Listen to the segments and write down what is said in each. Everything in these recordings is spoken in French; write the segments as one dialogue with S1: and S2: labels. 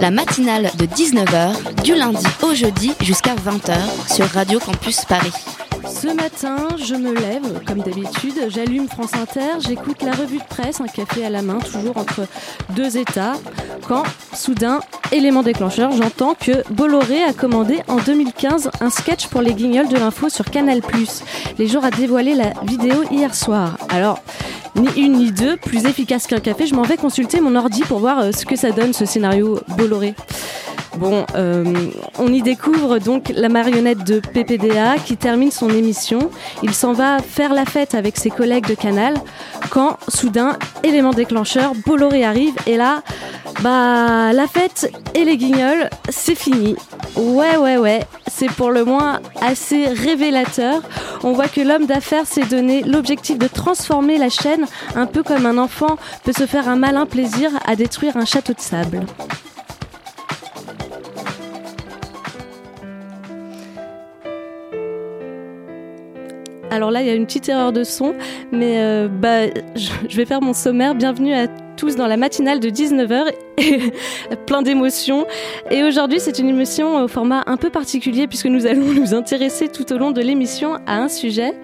S1: La matinale de 19h, du lundi au jeudi jusqu'à 20h sur Radio Campus Paris.
S2: Ce matin, je me lève, comme d'habitude, j'allume France Inter, j'écoute la revue de presse, un café à la main, toujours entre deux états, quand, soudain, élément déclencheur, j'entends que Bolloré a commandé en 2015 un sketch pour les guignols de l'info sur Canal+. Les jours a dévoilé la vidéo hier soir. Alors, ni une ni deux, plus efficace qu'un café, je m'en vais consulter mon ordi pour voir euh, ce que ça donne ce scénario Bolloré. Bon, euh, on y découvre donc la marionnette de PPDA qui termine son émission. Il s'en va faire la fête avec ses collègues de Canal quand, soudain, élément déclencheur, Bolloré arrive et là, bah, la fête et les guignols, c'est fini. Ouais, ouais, ouais, c'est pour le moins assez révélateur. On voit que l'homme d'affaires s'est donné l'objectif de transformer la chaîne un peu comme un enfant peut se faire un malin plaisir à détruire un château de sable. Alors là, il y a une petite erreur de son, mais euh, bah, je, vais faire mon sommaire. Bienvenue à tous dans la matinale de 19h, et plein d'émotions. Et aujourd'hui, c'est une émission au format un peu particulier puisque nous allons nous intéresser tout au long de l'émission à un sujet.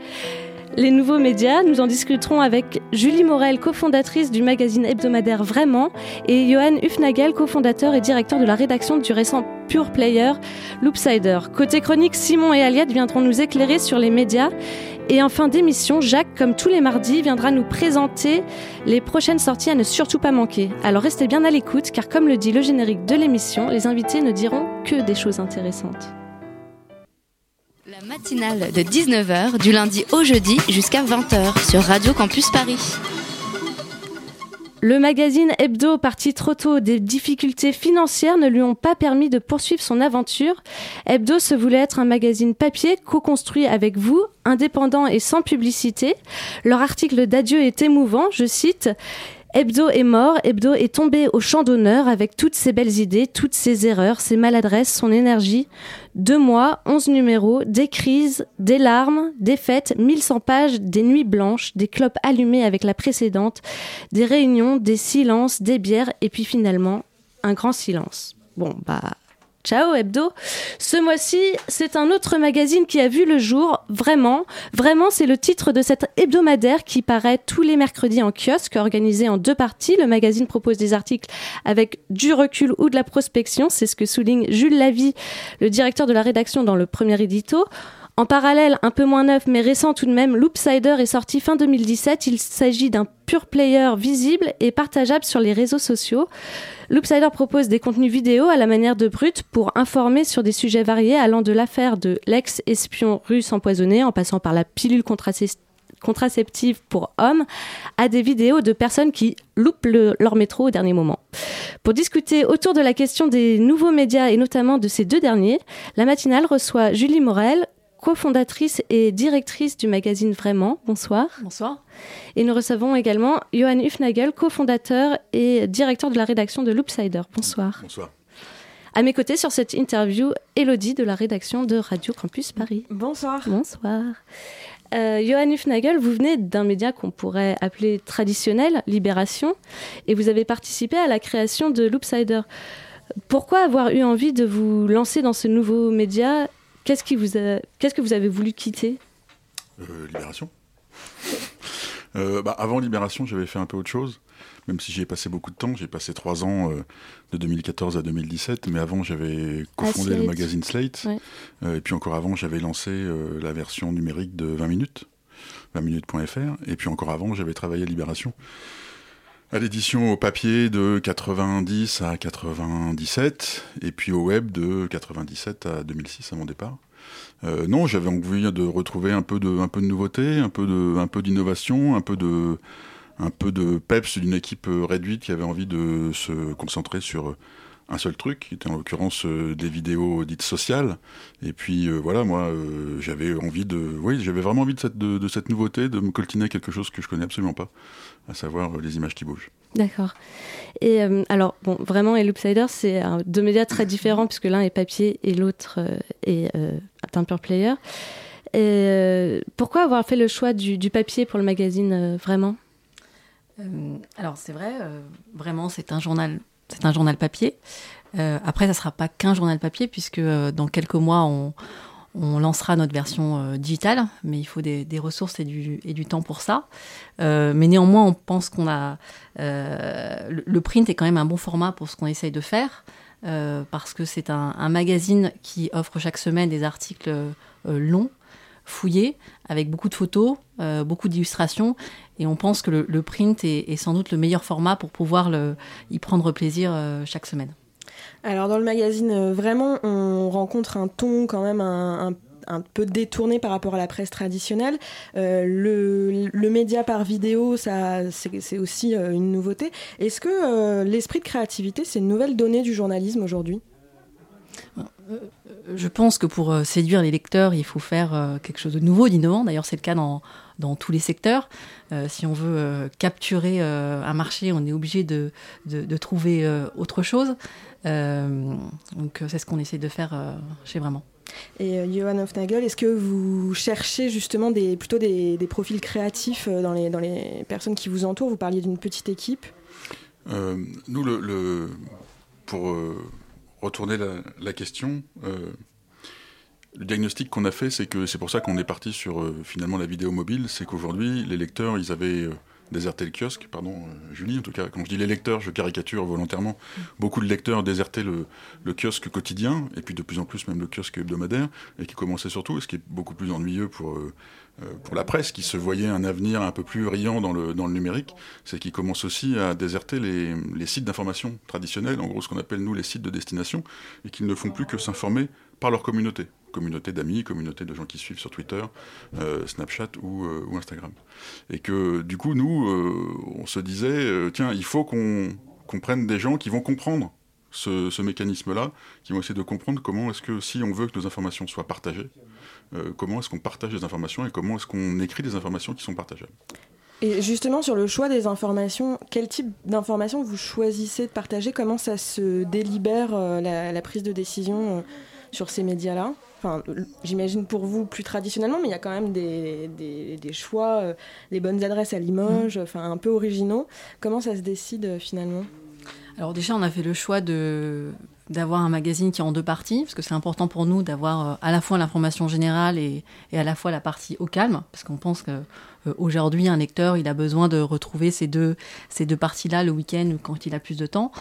S2: Les nouveaux médias, nous en discuterons avec Julie Morel, cofondatrice du magazine hebdomadaire Vraiment, et Johan Hufnagel, cofondateur et directeur de la rédaction du récent Pure Player, Loopsider. Côté chronique, Simon et Aliette viendront nous éclairer sur les médias. Et en fin d'émission, Jacques, comme tous les mardis, viendra nous présenter les prochaines sorties à ne surtout pas manquer. Alors restez bien à l'écoute, car comme le dit le générique de l'émission, les invités ne diront que des choses intéressantes.
S1: La matinale de 19h, du lundi au jeudi jusqu'à 20h sur Radio Campus Paris.
S2: Le magazine Hebdo, parti trop tôt des difficultés financières, ne lui ont pas permis de poursuivre son aventure. Hebdo se voulait être un magazine papier co-construit avec vous, indépendant et sans publicité. Leur article d'adieu est émouvant, je cite. Hebdo est mort, Hebdo est tombé au champ d'honneur avec toutes ses belles idées, toutes ses erreurs, ses maladresses, son énergie. Deux mois, onze numéros, des crises, des larmes, des fêtes, 1100 pages, des nuits blanches, des clopes allumées avec la précédente, des réunions, des silences, des bières, et puis finalement, un grand silence. Bon, bah, Ciao Hebdo. Ce mois-ci, c'est un autre magazine qui a vu le jour, vraiment. Vraiment, c'est le titre de cet hebdomadaire qui paraît tous les mercredis en kiosque, organisé en deux parties. Le magazine propose des articles avec du recul ou de la prospection. C'est ce que souligne Jules Lavie, le directeur de la rédaction dans le premier édito. En parallèle, un peu moins neuf mais récent tout de même, Loopsider est sorti fin 2017. Il s'agit d'un pur player visible et partageable sur les réseaux sociaux. Loopsider propose des contenus vidéo à la manière de Brut pour informer sur des sujets variés allant de l'affaire de l'ex-espion russe empoisonné en passant par la pilule contraceptive pour hommes à des vidéos de personnes qui loupent le- leur métro au dernier moment. Pour discuter autour de la question des nouveaux médias et notamment de ces deux derniers, la matinale reçoit Julie Morel, cofondatrice et directrice du magazine Vraiment. Bonsoir.
S3: Bonsoir.
S2: Et nous recevons également Johan Hufnagel, cofondateur et directeur de la rédaction de Loopsider. Bonsoir.
S4: Bonsoir.
S2: À mes côtés sur cette interview, Elodie de la rédaction de Radio Campus Paris.
S3: Bonsoir.
S2: Bonsoir. Euh, Johan Hufnagel, vous venez d'un média qu'on pourrait appeler traditionnel, Libération, et vous avez participé à la création de Loopsider. Pourquoi avoir eu envie de vous lancer dans ce nouveau média Qu'est-ce qui vous a- qu'est-ce que vous avez voulu quitter?
S4: Euh, Libération. Euh, bah, avant Libération, j'avais fait un peu autre chose, même si j'y ai passé beaucoup de temps. J'ai passé trois ans euh, de 2014 à 2017, mais avant, j'avais cofondé le magazine Slate.
S2: Ouais.
S4: Euh, et puis encore avant, j'avais lancé euh, la version numérique de 20 minutes, 20minutes.fr. Et puis encore avant, j'avais travaillé à Libération. À l'édition au papier de 90 à 97, et puis au web de 97 à 2006 à mon départ. Euh, non, j'avais envie de retrouver un peu de, un peu de nouveauté, un peu de, un peu d'innovation, un peu de, un peu de peps d'une équipe euh, réduite qui avait envie de se concentrer sur un seul truc, qui était en l'occurrence des vidéos dites sociales. Et puis voilà, moi, j'avais envie de, oui, j'avais vraiment envie de cette, de, cette nouveauté, de me coltiner quelque chose que je connais absolument pas, à savoir les images qui bougent.
S2: D'accord. Et alors, bon, vraiment, et Loopsider, c'est deux médias très différents, puisque l'un est papier et l'autre est un pure player. Et, pourquoi avoir fait le choix du, du papier pour le magazine, vraiment?
S3: Euh, alors c'est vrai, euh, vraiment c'est un journal, c'est un journal papier. Euh, après, ça sera pas qu'un journal papier puisque dans quelques mois on, lancera notre version digitale, mais il faut des, ressources et du, temps pour ça. mais néanmoins, on pense qu'on a le, print est quand même un bon format pour ce qu'on essaye de faire. parce que c'est un, magazine qui offre chaque semaine des articles longs, fouillé, avec beaucoup de photos, euh, beaucoup d'illustrations. Et on pense que le, print est, sans doute le meilleur format pour pouvoir y prendre plaisir euh, chaque semaine.
S5: Alors dans le magazine, euh, vraiment, on rencontre un ton quand même un, peu détourné par rapport à la presse traditionnelle. le, média par vidéo, ça, c'est aussi une nouveauté. Est-ce que l'esprit de créativité, c'est une nouvelle donnée du journalisme aujourd'hui?
S3: Je pense que pour euh, séduire les lecteurs, il faut faire euh, quelque chose de nouveau, d'innovant. D'ailleurs, c'est le cas dans, dans tous les secteurs. Euh, si on veut capturer un marché, on est obligé de, de, trouver autre chose. donc, c'est ce qu'on essaie de faire chez Vraiment.
S5: Et Johan Hofnagel, est-ce que vous cherchez justement des, plutôt des, des, profils créatifs dans les, dans les personnes qui vous entourent? Vous parliez d'une petite équipe.
S4: nous, le, le pour retourner la, question, euh, le diagnostic qu'on a fait, c'est que c'est pour ça qu'on est parti sur euh, finalement la vidéo mobile, c'est qu'aujourd'hui, les lecteurs, ils avaient euh, déserté le kiosque, pardon Julie, en tout cas, quand je dis les lecteurs, je caricature volontairement, beaucoup de lecteurs désertaient le, le, kiosque quotidien, et puis de plus en plus même le kiosque hebdomadaire, et qui commençait surtout, ce qui est beaucoup plus ennuyeux pour pour la presse qui se voyait un avenir un peu plus riant dans le, numérique, c'est qu'ils commencent aussi à déserter les, sites d'information traditionnels, en gros ce qu'on appelle nous les sites de destination, et qu'ils ne font plus que s'informer par leur communauté, communauté d'amis, communauté de gens qui suivent sur Twitter, euh, Snapchat ou, euh, ou, Instagram. Et que du coup nous, on se disait, tiens, il faut qu'on qu prenne des gens qui vont comprendre ce, ce mécanisme-là, qui vont essayer de comprendre comment est-ce que si on veut que nos informations soient partagées, euh, comment est-ce qu'on partage les informations et comment est-ce qu'on écrit des informations qui sont partageables.
S5: Et justement, sur le choix des informations, quel type d'informations vous choisissez de partager? Comment ça se délibère euh, la, prise de décision euh, sur ces médias-là? Enfin, j'imagine pour vous plus traditionnellement, mais il y a quand même des, des, choix, des bonnes adresses à Limoges, enfin un peu originaux. Comment ça se décide finalement?
S3: Alors déjà, on a fait le choix d'avoir un magazine qui est en deux parties, parce que c'est important pour nous d'avoir euh, à la fois l'information générale et, et, à la fois la partie au calme, parce qu'on pense que euh, un lecteur il a besoin de retrouver ces deux parties-là le week-end ou quand il a plus de temps.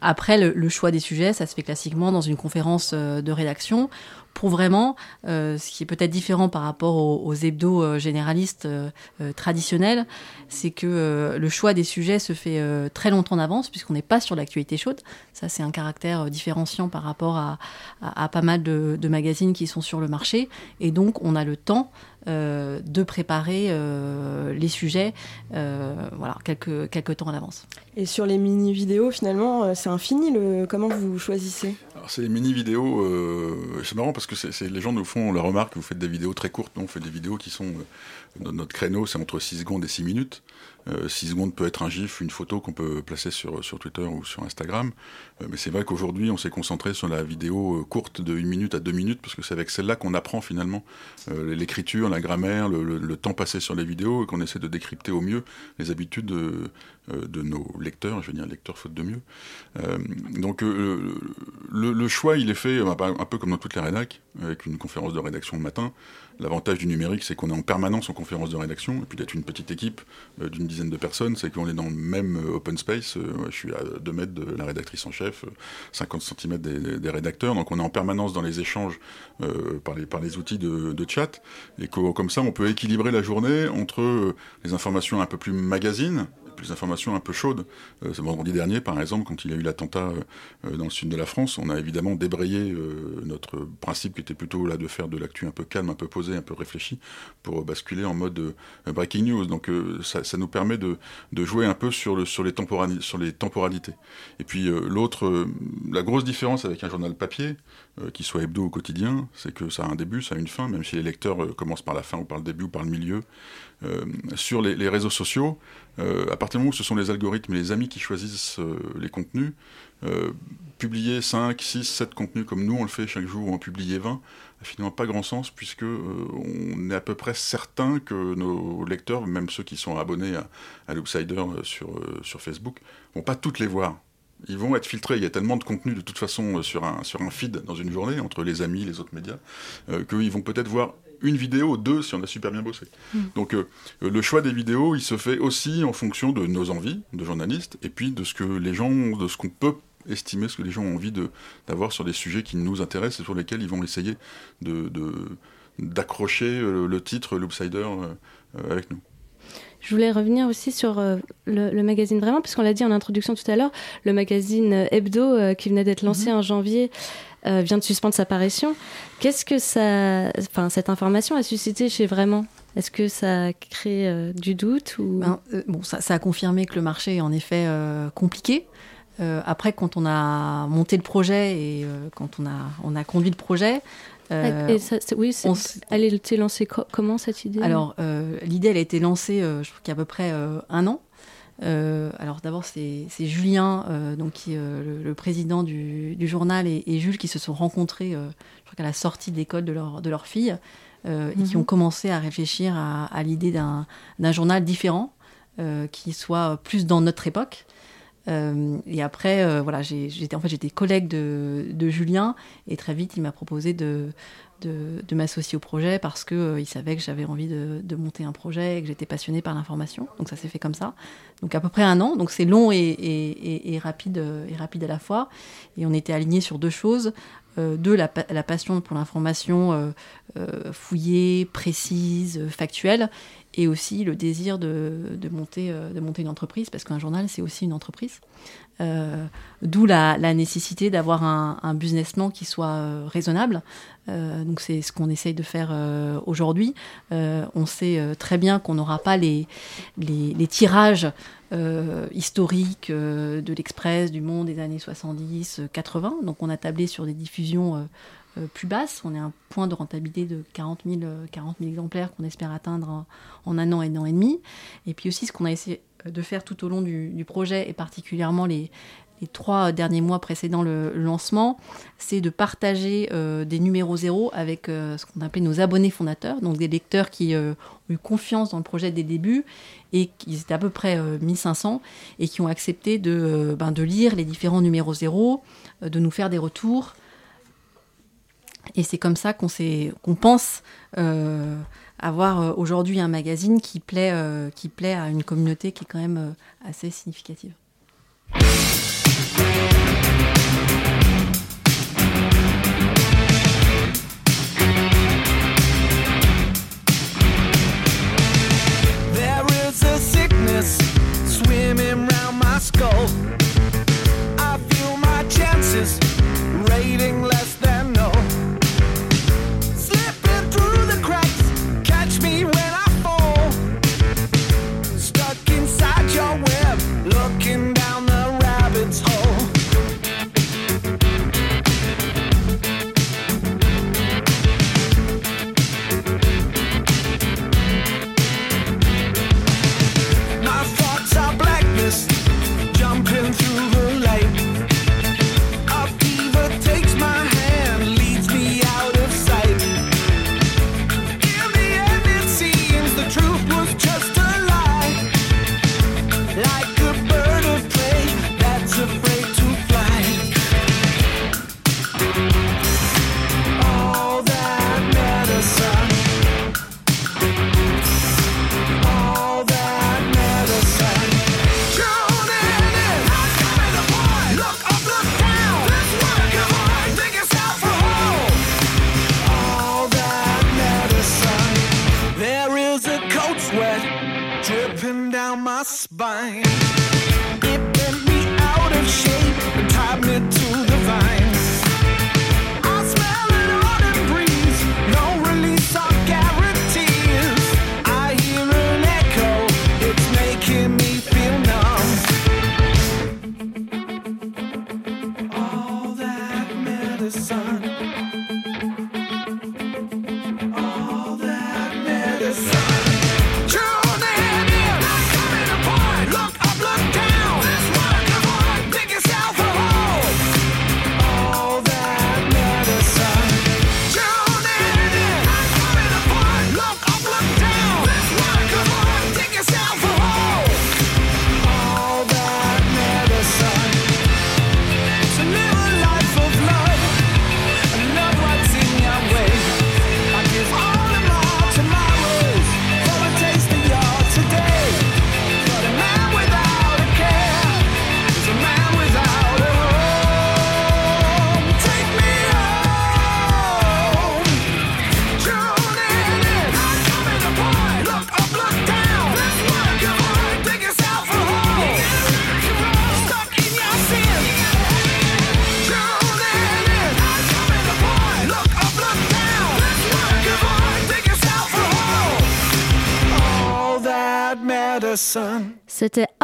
S3: Après le, le, choix des sujets, ça se fait classiquement dans une conférence euh, de rédaction pour vraiment, euh, ce qui est peut-être différent par rapport aux, aux hebdos euh, généralistes euh, traditionnels, c'est que le choix des sujets se fait très longtemps en avance, puisqu'on n'est pas sur l'actualité chaude. Ça, c'est un caractère différenciant par rapport à, pas mal de, magazines qui sont sur le marché. Et donc, on a le temps euh, de préparer euh, les sujets voilà, quelques, quelques temps en avance.
S5: Et sur les mini-vidéos, finalement, c'est infini le... comment vous choisissez?
S4: C'est les mini-vidéos, euh, c'est marrant parce que c'est, les gens nous font la remarque, vous faites des vidéos très courtes, nous on fait des vidéos qui sont, euh, notre créneau c'est entre 6 secondes et 6 minutes. Euh, 6 secondes peut être un gif, une photo qu'on peut placer sur, sur Twitter ou sur Instagram. Euh, mais c'est vrai qu'aujourd'hui on s'est concentré sur la vidéo euh, courte de 1 minute à 2 minutes parce que c'est avec celle-là qu'on apprend finalement euh, l'écriture, la grammaire, le, temps passé sur les vidéos et qu'on essaie de décrypter au mieux les habitudes de, nos lecteurs, je veux dire lecteurs faute de mieux. donc le, choix, il est fait un peu comme dans toutes les rédacs, avec une conférence de rédaction le matin. L'avantage du numérique, c'est qu'on est en permanence en conférence de rédaction, et puis d'être une petite équipe euh, d'une dizaine de personnes, c'est qu'on est dans le même euh, open space. Euh, je suis à 2 mètres de la rédactrice en chef, 50 cm des, rédacteurs, donc on est en permanence dans les échanges par, les, outils de, de chat, et comme ça, on peut équilibrer la journée entre les informations un peu plus magazines, plus d'informations un peu chaudes. Euh, vendredi dernier, par exemple, quand il y a eu l'attentat euh, dans le sud de la France, on a évidemment débrayé notre principe qui était plutôt là de faire de l'actu un peu calme, un peu posé, un peu réfléchi, pour basculer en mode breaking news. Donc ça, nous permet de, de, jouer un peu sur, le, sur les temporalités. Et puis l'autre, la grosse différence avec un journal papier, qui soit hebdo ou quotidien, c'est que ça a un début, ça a une fin, même si les lecteurs commencent par la fin ou par le début ou par le milieu. Euh, sur les, réseaux sociaux, euh, à partir du moment où ce sont les algorithmes et les amis qui choisissent euh, les contenus, publier 5, 6, 7 contenus comme nous on le fait chaque jour, ou en publier 20, n'a finalement pas grand sens puisque on est à peu près certain que nos lecteurs, même ceux qui sont abonnés à, à l'Outsider sur, sur Facebook, vont pas toutes les voir ils vont être filtrés. Il y a tellement de contenu de toute façon sur un, sur un feed dans une journée, entre les amis, les autres médias, qu'ils vont peut-être voir une vidéo, deux si on a super bien bossé. Hmm. Donc euh, le choix des vidéos, il se fait aussi en fonction de nos envies de journalistes et puis de ce que les gens, de ce qu'on peut estimer, ce que les gens ont envie d'avoir sur des sujets qui nous intéressent et sur lesquels ils vont essayer de, d'accrocher euh, le titre Loopsider euh, avec nous.
S2: Je voulais revenir aussi sur le, magazine Vraiment, puisqu'on l'a dit en introduction tout à l'heure, le magazine Hebdo qui venait d'être lancé mhm. en janvier euh, vient de suspendre sa parution. Qu'est-ce que ça, enfin, cette information a suscité chez Vraiment? Est-ce que ça a créé euh, du doute ou...
S3: Ben, euh, bon, ça, a confirmé que le marché est en effet compliqué. après, quand on a monté le projet et quand on a, on a conduit le projet,
S2: et oui, elle a été lancée comment cette idée
S3: Alors, l'idée, elle a été lancée, je crois qu'il y a à peu près un an. Euh, alors d'abord c'est Julien, euh, donc qui, euh, le, président du, journal, et, Jules qui se sont rencontrés, je crois qu'à la sortie de l'école de leur, de leur fille, et qui mhm. ont commencé à réfléchir à, l'idée d'un journal différent, qui soit plus dans notre époque. Et après, voilà, j'étais en fait j'étais collègue de, Julien et très vite il m'a proposé de, m'associer au projet parce qu'il euh, il savait que j'avais envie de, monter un projet et que j'étais passionnée par l'information. Donc ça s'est fait comme ça. Donc à peu près un an. Donc c'est long et, rapide, euh, et rapide à la fois. Et on était alignés sur deux choses. Euh, deux, la, passion pour l'information fouillée, précise, factuelle, et aussi le désir de, monter, de monter une entreprise, parce qu'un journal, c'est aussi une entreprise. Euh, d'où la, nécessité d'avoir un, plan qui soit euh, raisonnable. Euh, donc c'est ce qu'on essaye de faire aujourd'hui. on sait très bien qu'on n'aura pas les, les, tirages historiques de l'Express, du Monde des années 70, 80. Donc on a tablé sur des diffusions plus basses. On est à un point de rentabilité de 40 000, 40 exemplaires qu'on espère atteindre en, un an et un an et demi. Et puis aussi, ce qu'on a essayé de faire tout au long du, projet, et particulièrement les, trois derniers mois précédant le, lancement, c'est de partager euh, des numéros zéro avec euh, ce qu'on appelle nos abonnés fondateurs, donc des lecteurs qui euh, ont eu confiance dans le projet dès le début et qui étaient à peu près 1500 et qui ont accepté de, ben, de lire les différents numéros zéro, de nous faire des retours. Et c'est comme ça qu'on pense avoir euh, aujourd'hui un magazine qui plaît, euh, qui plaît à une communauté qui est quand même euh, assez significative.
S6: Vine.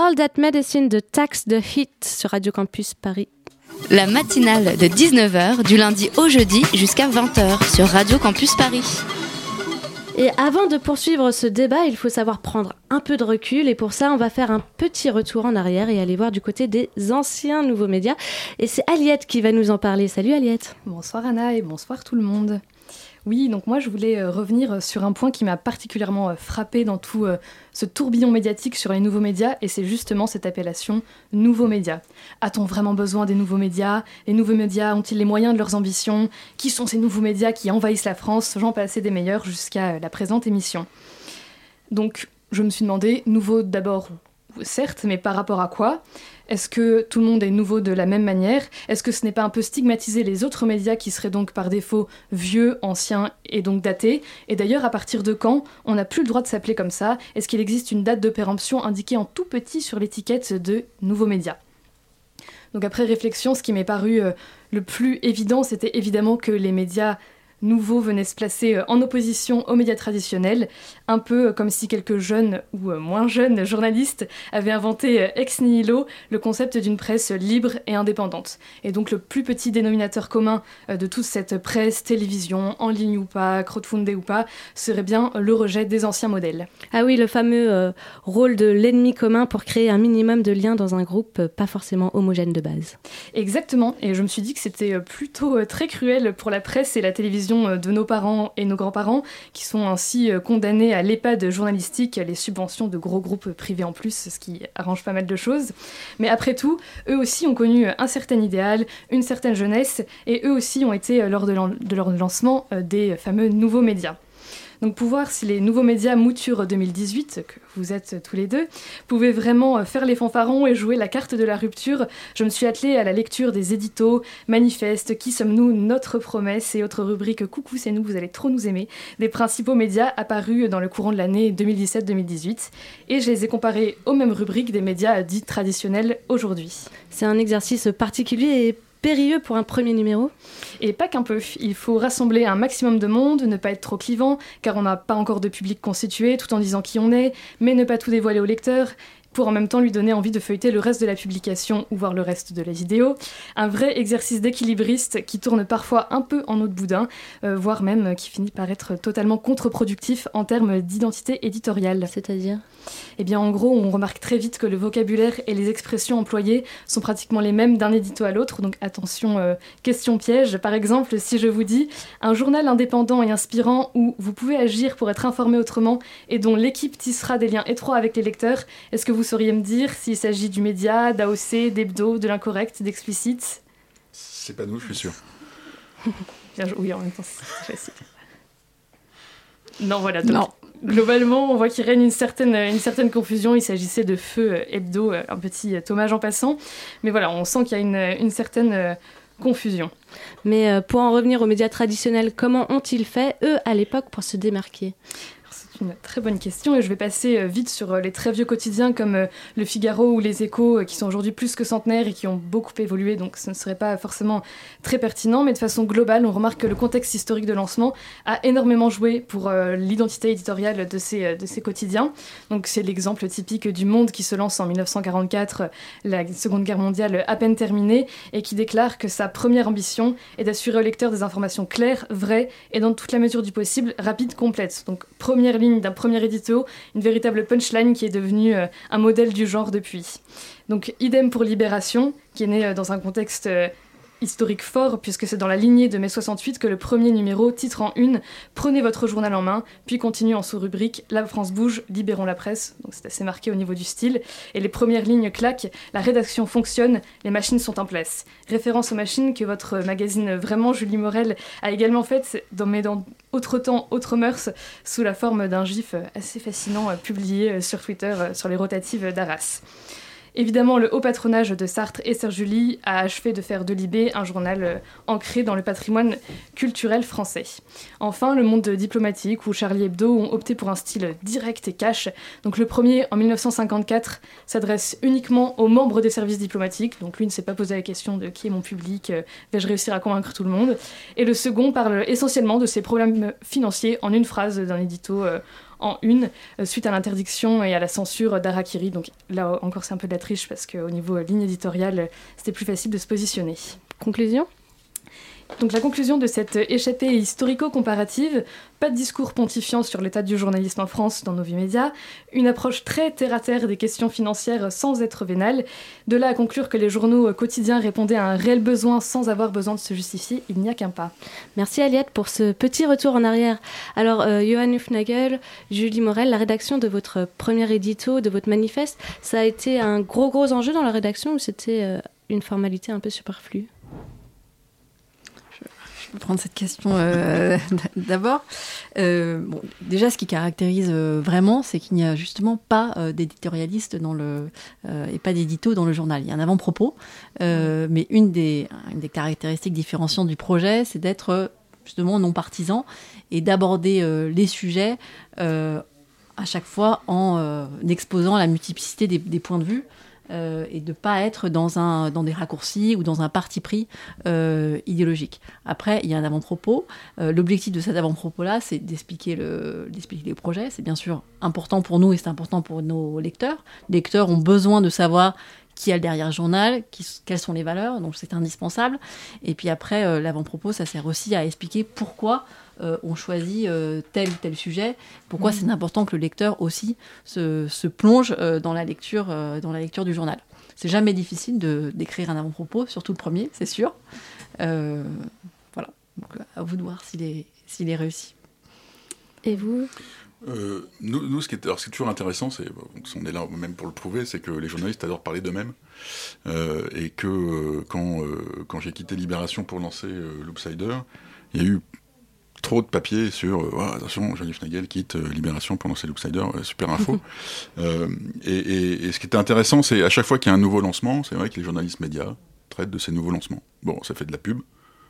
S6: All That Medicine
S2: de Tax the Hit sur Radio Campus Paris.
S1: La matinale de 19h du lundi au jeudi jusqu'à 20h sur Radio Campus Paris.
S2: Et avant de poursuivre ce débat, il faut savoir prendre un peu de recul. Et pour ça, on va faire un petit retour en arrière et aller voir du côté des anciens nouveaux médias. Et c'est Aliette qui va nous en parler. Salut Aliette.
S7: Bonsoir Anna et bonsoir tout le monde. Oui, donc moi je voulais euh, revenir sur un point qui m'a particulièrement euh, frappé dans tout euh, ce tourbillon médiatique sur les nouveaux médias, et c'est justement cette appellation nouveaux médias. A-t-on vraiment besoin des nouveaux médias? Les nouveaux médias ont-ils les moyens de leurs ambitions? Qui sont ces nouveaux médias qui envahissent la France? J'en passais des meilleurs jusqu'à euh, la présente émission. Donc je me suis demandé, nouveau d'abord, certes, mais par rapport à quoi? Est-ce que tout le monde est nouveau de la même manière? Est-ce que ce n'est pas un peu stigmatiser les autres médias qui seraient donc par défaut vieux, anciens et donc datés? Et d'ailleurs, à partir de quand on n'a plus le droit de s'appeler comme ça? Est-ce qu'il existe une date de péremption indiquée en tout petit sur l'étiquette de nouveaux médias? Donc après réflexion, ce qui m'est paru euh, le plus évident, c'était évidemment que les médias nouveaux venaient se placer euh, en opposition aux médias traditionnels, un peu comme si quelques jeunes ou euh, moins jeunes journalistes avaient inventé euh, ex nihilo le concept d'une presse libre et indépendante. Et donc le plus petit dénominateur commun euh, de toute cette presse, télévision, en ligne ou pas, crowdfundée ou pas, serait bien le rejet des anciens modèles.
S2: Ah oui, le fameux euh, rôle de l'ennemi commun pour créer un minimum de liens dans un groupe pas forcément homogène de base.
S7: Exactement, et je me suis dit que c'était plutôt très cruel pour la presse et la télévision de nos parents et nos grands-parents, qui sont ainsi condamnés à l'EHPAD journalistique, les subventions de gros groupes privés en plus, ce qui arrange pas mal de choses. Mais après tout, eux aussi ont connu un certain idéal, une certaine jeunesse, et eux aussi ont été, euh, lors de leur lancement, euh, des fameux nouveaux médias. Donc pour voir si les nouveaux médias Mouture 2018, que vous êtes tous les deux, pouvaient vraiment euh, faire les fanfarons et jouer la carte de la rupture, je me suis attelée à la lecture des éditos, manifestes, qui sommes-nous, notre promesse et autres rubriques Coucou c'est nous, vous allez trop nous aimer, des principaux médias apparus dans le courant de l'année 2017-2018. Et je les ai comparés aux mêmes rubriques des médias dits traditionnels aujourd'hui.
S2: C'est un exercice particulier et périlleux pour un premier numéro.
S7: Et pas qu'un peu. Il faut rassembler un maximum de monde, ne pas être trop clivant, car on n'a pas encore de public constitué, tout en disant qui on est, mais ne pas tout dévoiler au lecteur, pour en même temps lui donner envie de feuilleter le reste de la publication ou voir le reste de la vidéo. Un vrai exercice d'équilibriste qui tourne parfois un peu en eau de boudin, euh, voire même qui finit par être totalement contre-productif en termes d'identité éditoriale.
S2: C'est-à-dire?
S7: Eh bien, en gros, on remarque très vite que le vocabulaire et les expressions employées sont pratiquement les mêmes d'un édito à l'autre. Donc, attention, euh, question piège. Par exemple, si je vous dis un journal indépendant et inspirant où vous pouvez agir pour être informé autrement et dont l'équipe tissera des liens étroits avec les lecteurs, est-ce que vous sauriez me dire s'il s'agit du média, d'AOC, d'hebdo, de l'incorrect, d'explicite?
S4: C'est pas nous, je suis sûr.
S7: Bien joué. Oui, en même temps, c'est facile. Non, voilà. Donc, Globalement, on voit qu'il règne une certaine, une certaine confusion. Il s'agissait de Feu euh, Hebdo, euh, un petit euh, hommage en passant. Mais voilà, on sent qu'il y a une, une certaine confusion.
S2: Mais pour en revenir aux médias traditionnels, comment ont-ils fait, eux, à l'époque, pour se démarquer?
S7: Une très bonne question et je vais passer euh, vite sur euh, les très vieux quotidiens comme euh, Le Figaro ou Les Échos qui sont aujourd'hui plus que centenaires et qui ont beaucoup évolué donc ce ne serait pas forcément très pertinent mais de façon globale on remarque que le contexte historique de lancement a énormément joué pour l'identité éditoriale de ces, de ces quotidiens. Donc c'est l'exemple typique du Monde qui se lance en 1944, euh, la Seconde Guerre mondiale à peine terminée et qui déclare que sa première ambition est d'assurer au lecteur des informations claires, vraies et dans toute la mesure du possible rapides, complètes. Donc première ligne d'un premier édito, une véritable punchline qui est devenue euh, un modèle du genre depuis. Donc idem pour Libération, qui est né euh, dans un contexte euh, historique fort, puisque c'est dans la lignée de mai 68 que le premier numéro titre en une Prenez votre journal en main, puis continue en sous-rubrique La France bouge, libérons la presse. Donc c'est assez marqué au niveau du style. Et les premières lignes claquent La rédaction fonctionne, les machines sont en place. Référence aux machines que votre magazine Vraiment Julie Morel a également faite, dans, mais dans autre temps, autre mœurs, sous la forme d'un gif assez fascinant euh, publié euh, sur Twitter euh, sur les rotatives d'Arras. Évidemment, le haut patronage de Sartre et Serge Julie a achevé de faire de Libé un journal euh, ancré dans le patrimoine culturel français. Enfin, le monde diplomatique où Charlie Hebdo ont opté pour un style direct et cash. Donc le premier, en 1954, s'adresse uniquement aux membres des services diplomatiques. Donc lui ne s'est pas posé la question de qui est mon public, euh, vais-je réussir à convaincre tout le monde? Et le second parle essentiellement de ses problèmes financiers en une phrase d'un édito euh, en une, euh, suite à l'interdiction et à la censure d'Arakiri. Donc là encore, c'est un peu de la triche parce qu'au niveau euh, ligne éditoriale, euh, c'était plus facile de se positionner.
S2: Conclusion?
S7: Donc la conclusion de cette échappée historico-comparative, pas de discours pontifiant sur l'état du journalisme en France dans nos vieux médias, une approche très terre-à-terre des questions financières sans être vénale, de là à conclure que les journaux quotidiens répondaient à un réel besoin sans avoir besoin de se justifier, il n'y a qu'un pas.
S2: Merci Aliette pour ce petit retour en arrière. Alors, euh, Johan Hufnagel, Julie Morel, la rédaction de votre premier édito, de votre manifeste, ça a été un gros gros enjeu dans la rédaction ou c'était euh, une formalité un peu superflue?
S3: Je peux prendre cette question euh, d'abord. Euh, bon, déjà, ce qui caractérise euh, vraiment, c'est qu'il n'y a justement pas d'éditorialiste dans le et pas d'édito dans le journal. Il y a un avant-propos, mais une des, une des caractéristiques différenciantes du projet, c'est d'être justement non partisan et d'aborder les sujets à chaque fois en exposant la multiplicité des, des points de vue euh, et de pas être dans, un, dans des raccourcis ou dans un parti pris euh, idéologique. Après, il y a un avant-propos. Euh, L'objectif de cet avant-propos-là, c'est d'expliquer le, d'expliquer le projet. C'est bien sûr important pour nous et c'est important pour nos lecteurs. Les lecteurs ont besoin de savoir qui a le derrière journal, qui, quelles sont les valeurs, donc c'est indispensable. Et puis après, l'avant-propos, ça sert aussi à expliquer pourquoi euh, on choisit euh, tel ou tel sujet, pourquoi
S2: Mhm.
S3: c'est important que le lecteur aussi se, se plonge euh, dans, la lecture, euh, dans la lecture du journal. C'est jamais difficile de d'écrire un avant-propos, surtout le premier, c'est sûr. Euh, voilà, donc à vous de voir s'il est, s'il est réussi.
S2: Et vous?
S4: Euh, nous, nous, ce qui est, alors, ce qui est toujours intéressant, c'est, on est là même pour le prouver, c'est que les journalistes adorent parler d'eux-mêmes. Euh, et que euh, quand, euh, quand j'ai quitté Libération pour lancer euh, Loopsider, il y a eu trop de papiers sur euh, attention, Jean-Yves Nagel quitte euh, Libération pour lancer Loopsider, euh, super info. Euh, et, et- et ce qui était intéressant, c'est à chaque fois qu'il y a un nouveau lancement, c'est vrai que les journalistes médias traitent de ces nouveaux lancements. Bon, ça fait de la pub,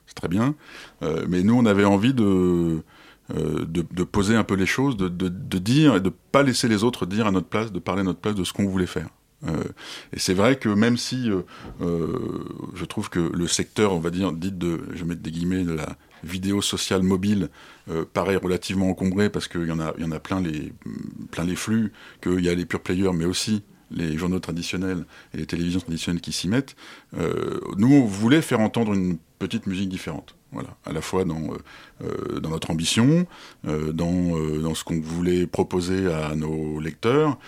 S4: c'est très bien, mais nous, on avait envie de, de, de poser un peu les choses, de, de, de dire et de pas laisser les autres dire à notre place, de parler à notre place de ce qu'on voulait faire. Euh, et c'est vrai que même si euh, euh, je trouve que le secteur, on va dire, dit de, je mettre des guillemets, de la vidéo sociale mobile euh, paraît relativement encombré parce qu'il y en a, il y en a plein les, plein les flux, qu'il y a les pure players, mais aussi les journaux traditionnels et les télévisions traditionnelles qui s'y mettent. Nous, on voulait faire entendre une petite musique différente. Voilà, à la fois dans, euh, euh, dans notre ambition, euh, dans, dans ce qu'on voulait proposer à nos lecteurs,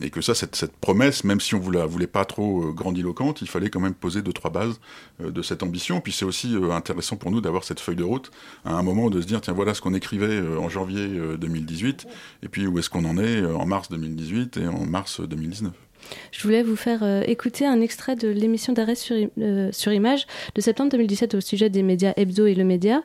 S4: et que ça, cette, cette promesse, même si on ne la voulait pas trop grandiloquente, il fallait quand même poser deux, trois bases de cette ambition. Puis c'est aussi intéressant pour nous d'avoir cette feuille de route à un moment de se dire, tiens, voilà ce qu'on écrivait en janvier euh, 2018, et puis où est-ce qu'on en est en mars 2018 et en mars 2019.
S2: Je voulais vous faire euh, écouter un extrait de l'émission d'arrêt sur, euh, sur image de septembre 2017 au sujet des médias hebdo et le média.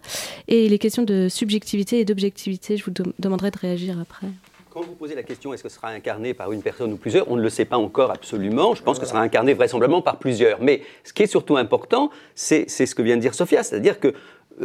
S2: Et il est question de subjectivité et d'objectivité. Je vous dem- demanderai de réagir après.
S8: Quand vous posez la question est-ce que ce sera incarné par une personne ou plusieurs, on ne le sait pas encore absolument. Je pense que ce sera incarné vraisemblablement par plusieurs. Mais ce qui est surtout important, c'est ce que vient de dire Sophia, c'est-à-dire que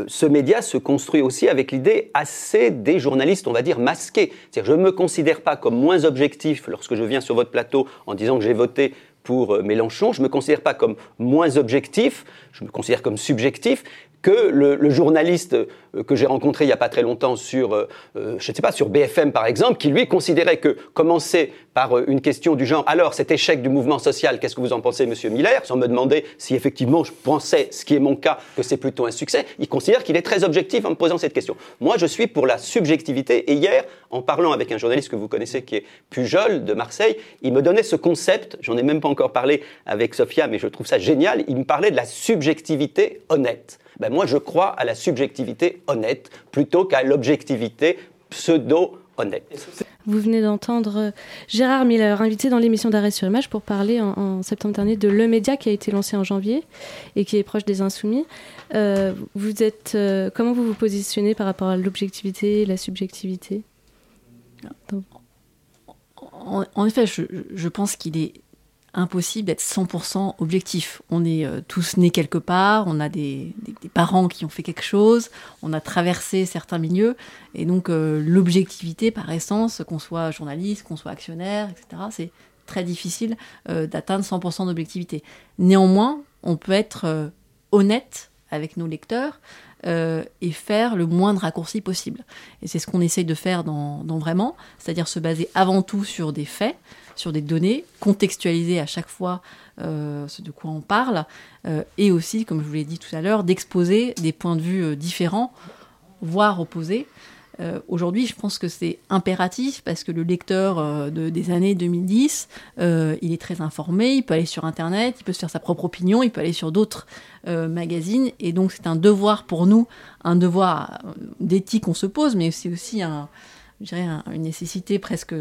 S8: ce média se construit aussi avec l'idée assez des journalistes, on va dire, masqués. C'est-à-dire, je ne me considère pas comme moins objectif lorsque je viens sur votre plateau en disant que j'ai voté pour euh, Mélenchon. Je ne me considère pas comme moins objectif, je me considère comme subjectif que le, le journaliste euh, que j'ai rencontré il n'y a pas très longtemps sur, euh, euh, je sais pas, sur BFM par exemple, qui lui considérait que commencer par euh, une question du genre, alors cet échec du mouvement social, qu'est-ce que vous en pensez, Monsieur Miller, sans me demander si effectivement je pensais, ce qui est mon cas, que c'est plutôt un succès, il considère qu'il est très objectif en me posant cette question. Moi, je suis pour la subjectivité, et hier, en parlant avec un journaliste que vous connaissez qui est Pujol de Marseille, il me donnait ce concept, j'en ai même pas encore parlé avec Sophia, mais je trouve ça génial, il me parlait de la subjectivité honnête. Ben moi, je crois à la subjectivité honnête plutôt qu'à l'objectivité pseudo-honnête.
S2: Vous venez d'entendre euh, Gérard Miller, invité dans l'émission d'Arrêt sur Image pour parler en, en septembre dernier de Le Média qui a été lancé en janvier et qui est proche des Insoumis. Euh, vous êtes, euh, comment vous vous positionnez par rapport à l'objectivité et la subjectivité?
S3: En, en effet, je, je pense qu'il est impossible d'être 100% objectif. On est euh, tous nés quelque part, on a des, parents qui ont fait quelque chose, on a traversé certains milieux, et donc euh, l'objectivité, par essence, qu'on soit journaliste, qu'on soit actionnaire, etc., c'est très difficile euh, d'atteindre 100% d'objectivité. Néanmoins, on peut être honnête avec nos lecteurs et faire le moindre raccourci possible. Et c'est ce qu'on essaye de faire dans Vraiment, c'est-à-dire se baser avant tout sur des faits, sur des données, contextualiser à chaque fois euh, ce de quoi on parle, euh, et aussi, comme je vous l'ai dit tout à l'heure, d'exposer des points de vue euh, différents, voire opposés. Aujourd'hui, je pense que c'est impératif parce que le lecteur de- des années 2010, euh, il est très informé, il peut aller sur Internet, il peut se faire sa propre opinion, il peut aller sur d'autres magazines, et donc c'est un devoir pour nous, un devoir d'éthique qu'on se pose, mais c'est aussi une nécessité presque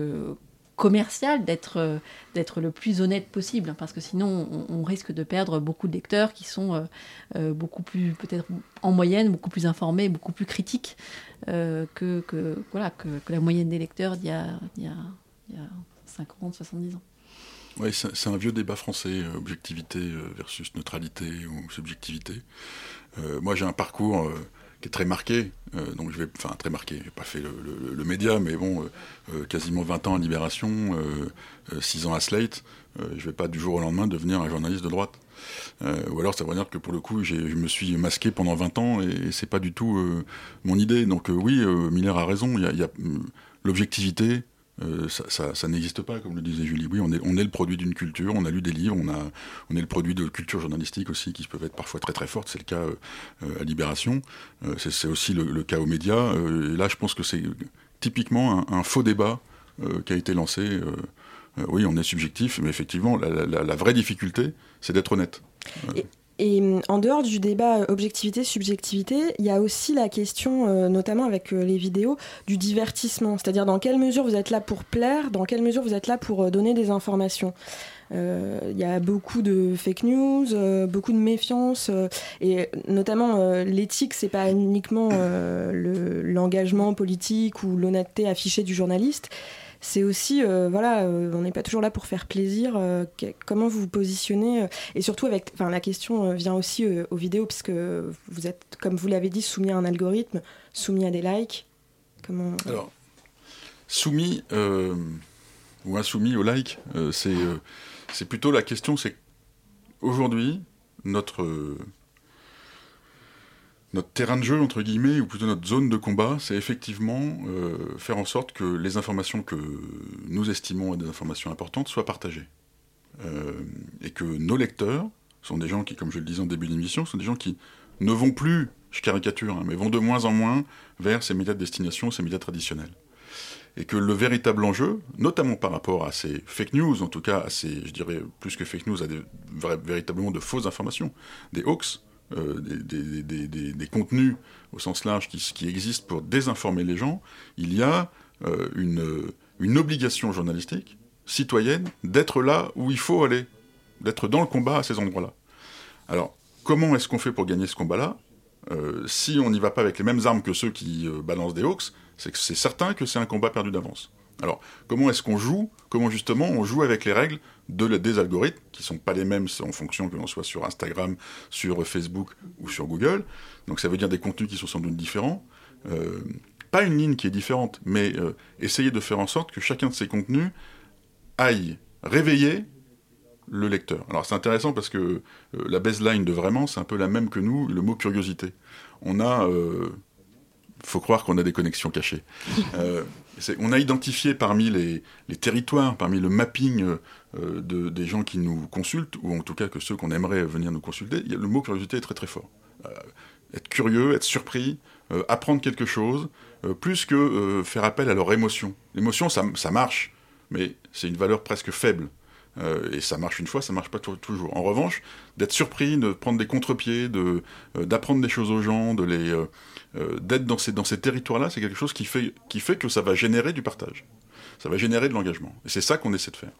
S3: commerciale d'être euh, d'être le plus honnête possible, parce que sinon on, risque de perdre beaucoup de lecteurs qui sont euh, euh, beaucoup plus, peut-être en moyenne, beaucoup plus informés, beaucoup plus critiques que, que, voilà, que, la moyenne des lecteurs d'il y a, d'il y a, il y a 50, 70 ans.
S4: Oui, c'est un vieux débat français, objectivité versus neutralité ou subjectivité. Moi, j'ai un parcours qui est très marqué, euh, donc je vais, enfin très marqué. J'ai pas fait le, média, mais bon, euh, euh, quasiment 20 ans à Libération, euh, 6 ans à Slate. Je vais pas du jour au lendemain devenir un journaliste de droite. Ou alors ça veut dire que pour le coup, je me suis masqué pendant 20 ans et, c'est pas du tout mon idée. Donc oui, Miller a raison. Il y a, l'objectivité. Euh, ça, n'existe pas, comme le disait Julie. Oui, on est, le produit d'une culture, on a lu des livres, on, est le produit de cultures journalistiques aussi qui peuvent être parfois très très fortes. C'est le cas euh, euh, à Libération, c'est aussi le, cas aux médias. Et là, je pense que c'est typiquement un, faux débat qui a été lancé. Oui, on est subjectif, mais effectivement, la, vraie difficulté, c'est d'être honnête.
S5: Et hum, en dehors du débat euh, objectivité-subjectivité, il y a aussi la question, euh, notamment avec euh, les vidéos, du divertissement. C'est-à-dire dans quelle mesure vous êtes là pour plaire, dans quelle mesure vous êtes là pour donner des informations. Il y a beaucoup de fake news, beaucoup de méfiance, et notamment l'éthique, c'est pas uniquement le- l'engagement politique ou l'honnêteté affichée du journaliste. C'est aussi, euh, voilà, euh, on n'est pas toujours là pour faire plaisir. euh, comment vous vous positionnez Et surtout, avec, la question vient aussi aux vidéos, puisque vous êtes, comme vous l'avez dit, soumis à un algorithme, soumis à des likes. Comment
S4: Alors, soumis ou insoumis au like, euh, c'est plutôt la question, c'est aujourd'hui notre notre terrain de jeu entre guillemets ou plutôt notre zone de combat, c'est effectivement euh, faire en sorte que les informations que nous estimons être des informations importantes soient partagées. Euh, et que nos lecteurs sont des gens qui, comme je le disais en début d'émission, sont des gens qui ne vont plus, je caricature, hein, mais vont de moins en moins vers ces médias de destination, ces médias traditionnels. Et que le véritable enjeu, notamment par rapport à ces fake news, en tout cas à ces, je dirais, plus que fake news, à des véritablement de fausses informations, des hoax, euh, des, contenus au sens large qui, existent pour désinformer les gens, il y a euh, une, obligation journalistique, citoyenne, d'être là où il faut aller, d'être dans le combat à ces endroits-là. Alors, comment est-ce qu'on fait pour gagner ce combat-là? Euh, Si on n'y va pas avec les mêmes armes que ceux qui balancent des que c'est certain que c'est un combat perdu d'avance.
S9: Alors, comment est-ce qu'on joue Comment justement on joue avec les règles des algorithmes, qui sont pas les mêmes en fonction que l'on soit sur Instagram, sur Facebook ou sur Google. Donc ça veut dire des contenus qui sont sans doute différents. Euh, pas une ligne qui est différente, mais euh, essayer de faire en sorte que chacun de ces contenus aille réveiller le lecteur. Alors c'est intéressant parce que euh, la baseline de vraiment, c'est un peu la même que nous, le mot curiosité. On a, faut croire qu'on a des connexions cachées. On a identifié parmi les, territoires, parmi le mapping euh, de, des gens qui nous consultent, ou en tout cas que ceux qu'on aimerait venir nous consulter, le mot curiosité est très très fort. Euh, être curieux, être surpris, euh, apprendre quelque chose, plus que faire appel à leur émotion. L'émotion, ça marche, mais c'est une valeur presque faible. Euh, et ça marche une fois, ça marche pas tou- toujours. En revanche, d'être surpris, de prendre des contre-pieds, de, euh, d'apprendre des choses aux gens, de les, euh, d'être dans ces, dans ces territoires-là, c'est quelque chose qui fait, qui fait que ça va générer du partage. Ça va générer de l'engagement. Et c'est ça qu'on essaie de faire.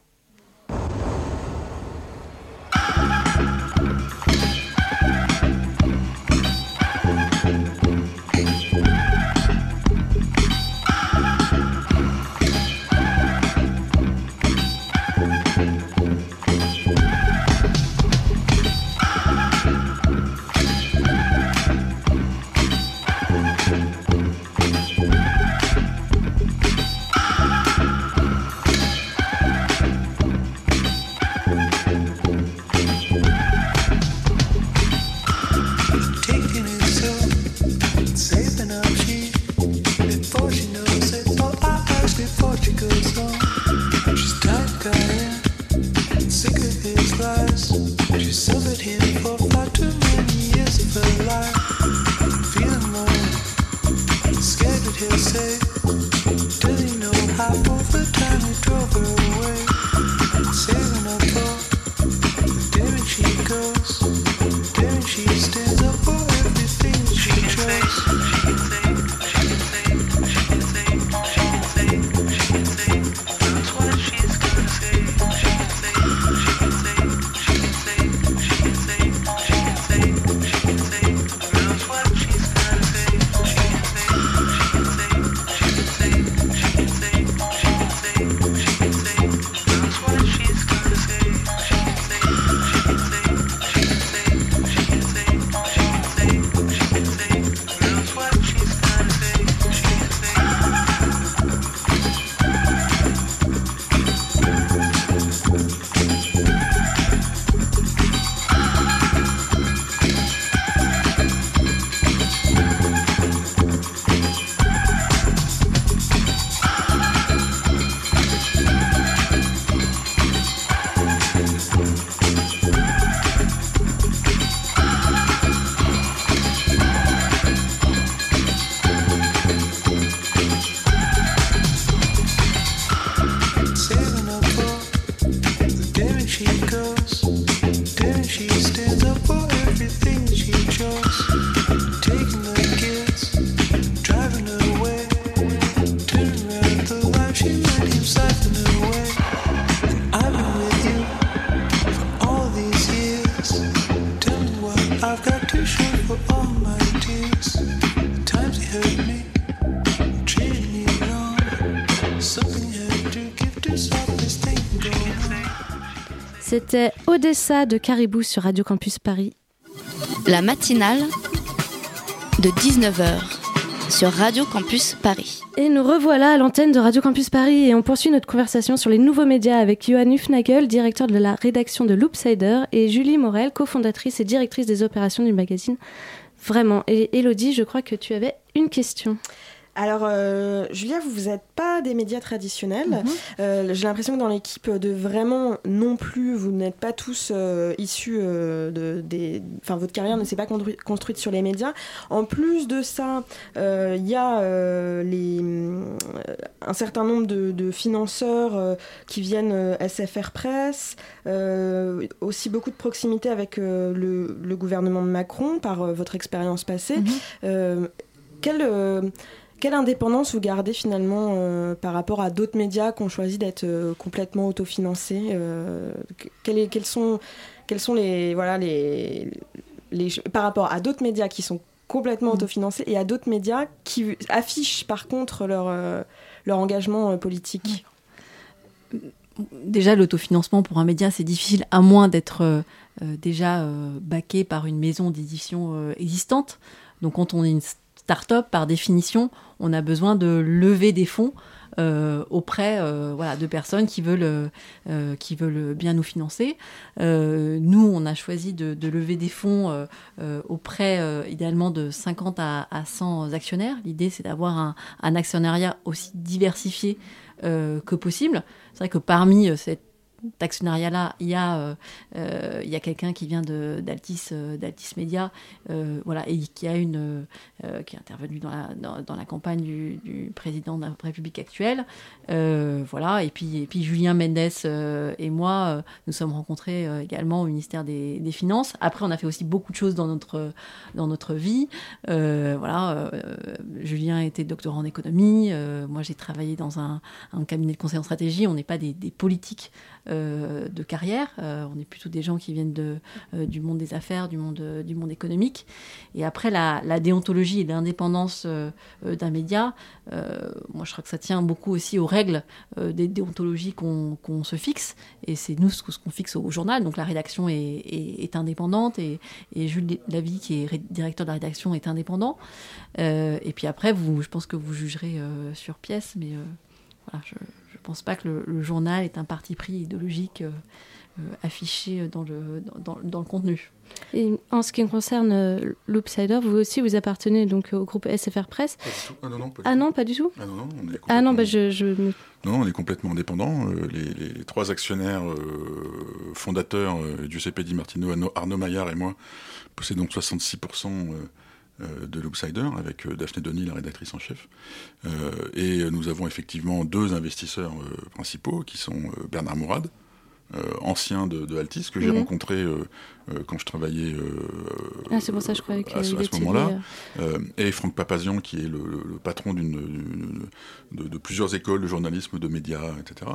S2: Odessa de Caribou sur Radio Campus Paris.
S1: La matinale de 19h sur Radio Campus Paris.
S2: Et nous revoilà à l'antenne de Radio Campus Paris et on poursuit notre conversation sur les nouveaux médias avec Johan Hufnagel, directeur de la rédaction de Loopsider, et Julie Morel, cofondatrice et directrice des opérations du magazine. Vraiment. Et Elodie, je crois que tu avais une question.
S5: Alors, euh, Julia, vous n'êtes pas des médias traditionnels.
S2: Mhm.
S5: Euh, J'ai l'impression que dans l'équipe de vraiment non plus, vous n'êtes pas tous euh, issus de des. Enfin, votre carrière ne s'est pas constru- construite sur les médias. En plus de ça, il y a les, un certain nombre de, de financeurs qui viennent SFR Presse, aussi beaucoup de proximité avec le, le gouvernement de Macron par votre expérience passée. Euh, quelle, quelle indépendance vous gardez finalement euh, par rapport à d'autres médias qui ont choisi d'être euh, complètement autofinancés euh, que- quels, sont, quels sont les, voilà, les, les, par rapport à d'autres médias qui sont complètement autofinancés et a d'autres médias qui affichent par contre leur, euh, leur engagement politique?
S3: Déjà, l'autofinancement pour un média, c'est difficile, à moins d'être déjà baqué par une maison d'édition existante. Donc, quand on est une start-up, par définition, on a besoin de lever des fonds euh, auprès euh, voilà, de personnes qui veulent, euh, bien nous financer. Nous, on a choisi de, lever des fonds auprès, idéalement, de 50 à, à 100 actionnaires. L'idée, c'est d'avoir un, un actionnariat aussi diversifié que possible. C'est vrai que parmi euh, cet actionnariat-là, il y a, euh, euh, il y a quelqu'un qui vient d'Altis, euh, d'Altis Media, euh, voilà, et qui a une, qui est intervenu dans la, dans, la campagne du, du président de la République actuelle, voilà, et puis, et puis Julien Mendes et moi, nous sommes rencontrés également au ministère des, des Finances. Après, on a fait aussi beaucoup de choses dans notre, dans notre vie. Voilà, Julien était doctorant en économie, moi j'ai travaillé dans un, un cabinet de conseil en stratégie. On n'est pas des, politiques de carrière, euh, on est plutôt des gens qui viennent euh, du monde des affaires, du monde, euh, économique. Et après, la, déontologie et l'indépendance euh, euh, d'un média, euh, moi je crois que ça tient beaucoup aussi aux règles euh, des déontologies qu'on se fixe. Et c'est nous ce qu'on fixe au journal. Donc la rédaction est, indépendante et, Jules Lavie, qui est directeur de la rédaction, est indépendant. Euh, et puis après, vous, je pense que vous jugerez euh, sur pièce, mais euh, voilà, je pense pas que le, le journal est un parti pris idéologique euh, euh, affiché dans le, dans, dans- dans le contenu.
S2: Et en ce qui concerne euh, Loopsider, vous aussi, vous appartenez donc au groupe SFR Presse.
S4: Ah non, non, pas du
S2: Ah non, pas du tout
S4: Ah non, non, on est
S2: Ah non, bah je, je me-
S4: Non, on est complètement indépendant. Euh, les, les- les trois actionnaires euh, fondateurs, euh, Giuseppe Di Martino, Arnaud, Maillard et moi, possédons 66% euh, euh, de l'Oopsider, avec euh, Daphné Denis, la rédactrice en chef. Euh, et euh, nous avons effectivement deux investisseurs euh, principaux, qui sont euh, Bernard Mourad, euh, ancien de, de Altis, que j'ai
S2: Mhm.
S4: rencontré euh, euh, quand je travaillais euh,
S2: Ah, c'est pour ça je
S4: à ce, moment-là. Euh, et Franck Papazian, qui est le, patron d'une, de, de plusieurs écoles de journalisme, de médias, etc.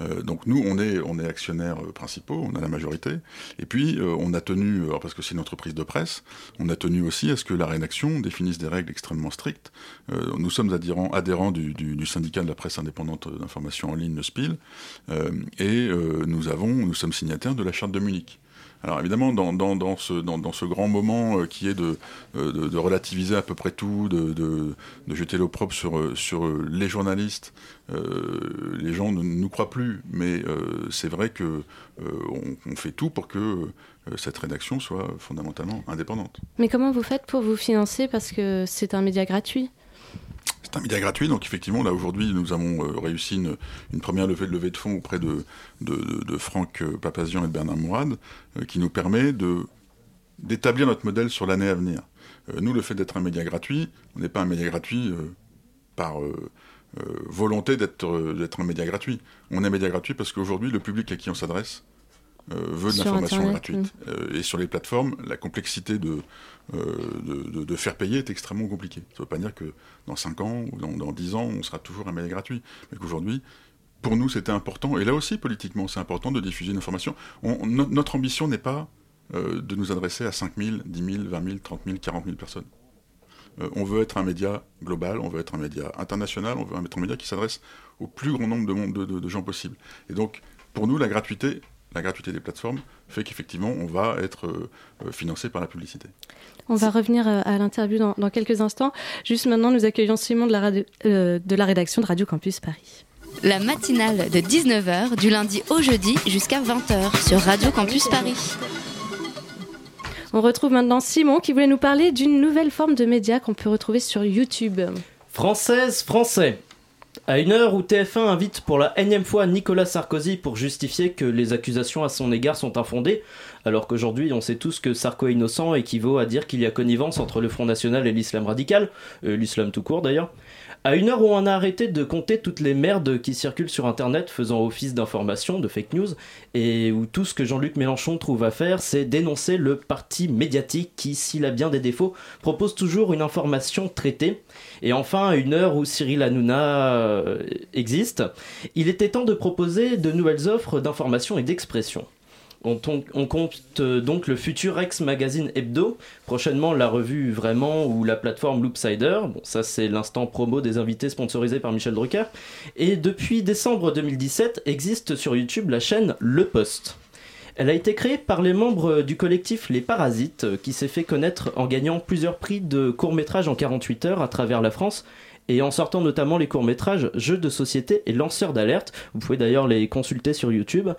S4: Euh, donc nous, on est, on est actionnaires euh, principaux, on a la majorité. Et puis, euh, on a tenu, alors parce que c'est une entreprise de presse, on a tenu aussi à ce que la rédaction définisse des règles extrêmement strictes. Euh, nous sommes adhérents, adhérents du, du- du syndicat de la presse indépendante d'information en ligne, le SPIL, euh, et euh, nous, nous sommes signataires de la charte de Munich. Alors évidemment, dans, ce, grand moment euh, qui est de, euh, de, relativiser à peu près tout, de, jeter l'opprobre sur, euh, sur les journalistes, les gens ne nous croient plus, mais c'est vrai que euh, on, on fait tout pour que cette rédaction soit fondamentalement indépendante.
S2: Mais comment vous faites pour vous financer? Parce que c'est un média gratuit.
S4: C'est un média gratuit, donc effectivement, là aujourd'hui, nous avons euh, réussi une, première levée, levée de fonds auprès de, Franck euh, Papazian et de Bernard Mourad, euh, qui nous permet d'établir notre modèle sur l'année à venir. Nous, le fait d'être un média gratuit, on n'est pas un média gratuit par volonté d'être un média gratuit. On est un média gratuit parce qu'aujourd'hui, le public à qui on s'adresse veut de l'information gratuite. Euh, et sur les plateformes, la complexité de, euh, de, de- de faire payer est extrêmement compliquée. Ça ne veut pas dire que dans 5 ans ou dans, dans 10 ans, on sera toujours un média gratuit. Mais qu'aujourd'hui, pour nous, c'était important, et là aussi, politiquement, c'est important de diffuser une information. On- no- notre ambition n'est pas euh, de nous adresser à 5 000, 10 000, 20 000, 30 000, 40 000 personnes. Euh, on veut être un média global, on veut être un média international, on veut être un média qui s'adresse au plus grand nombre de, monde- de- de- de gens possible. Et donc, pour nous, la gratuité, la gratuité des plateformes fait qu'effectivement, on va être euh, euh, financé par la publicité.
S2: On va revenir euh, à l'interview dans, dans quelques instants. Juste maintenant, nous accueillons Simon de la, radio- euh, de la rédaction de Radio Campus Paris.
S1: La matinale de 19h du lundi au jeudi jusqu'à 20h sur Radio Campus Paris.
S2: On retrouve maintenant Simon qui voulait nous parler d'une nouvelle forme de média qu'on peut retrouver sur YouTube.
S10: Française, français. À une heure où TF1 invite pour la énième fois Nicolas Sarkozy pour justifier que les accusations à son égard sont infondées, alors qu'aujourd'hui on sait tous que Sarko est innocent équivaut à dire qu'il y a connivence entre le Front National et l'islam radical, euh, l'islam tout court d'ailleurs. À une heure où on a arrêté de compter toutes les merdes qui circulent sur internet faisant office d'information, de fake news, et où tout ce que Jean-Luc Mélenchon trouve à faire, c'est dénoncer le parti médiatique qui, s'il a bien des défauts, propose toujours une information traitée. Et enfin, à une heure où Cyril Hanouna euh, existe, il était temps de proposer de nouvelles offres d'information et d'expression. On, compte euh, donc le futur ex-magazine Hebdo, prochainement la revue Vraiment ou la plateforme Loopsider. Bon, ça c'est l'instant promo des invités sponsorisés par Michel Drucker. Et depuis décembre 2017 existe sur YouTube la chaîne Le Poste. Elle a été créée par les membres du collectif Les Parasites, qui s'est fait connaître en gagnant plusieurs prix de courts-métrages en 48 heures à travers la France et en sortant notamment les courts-métrages Jeux de société et Lanceurs d'alerte. Vous pouvez d'ailleurs les consulter sur YouTube.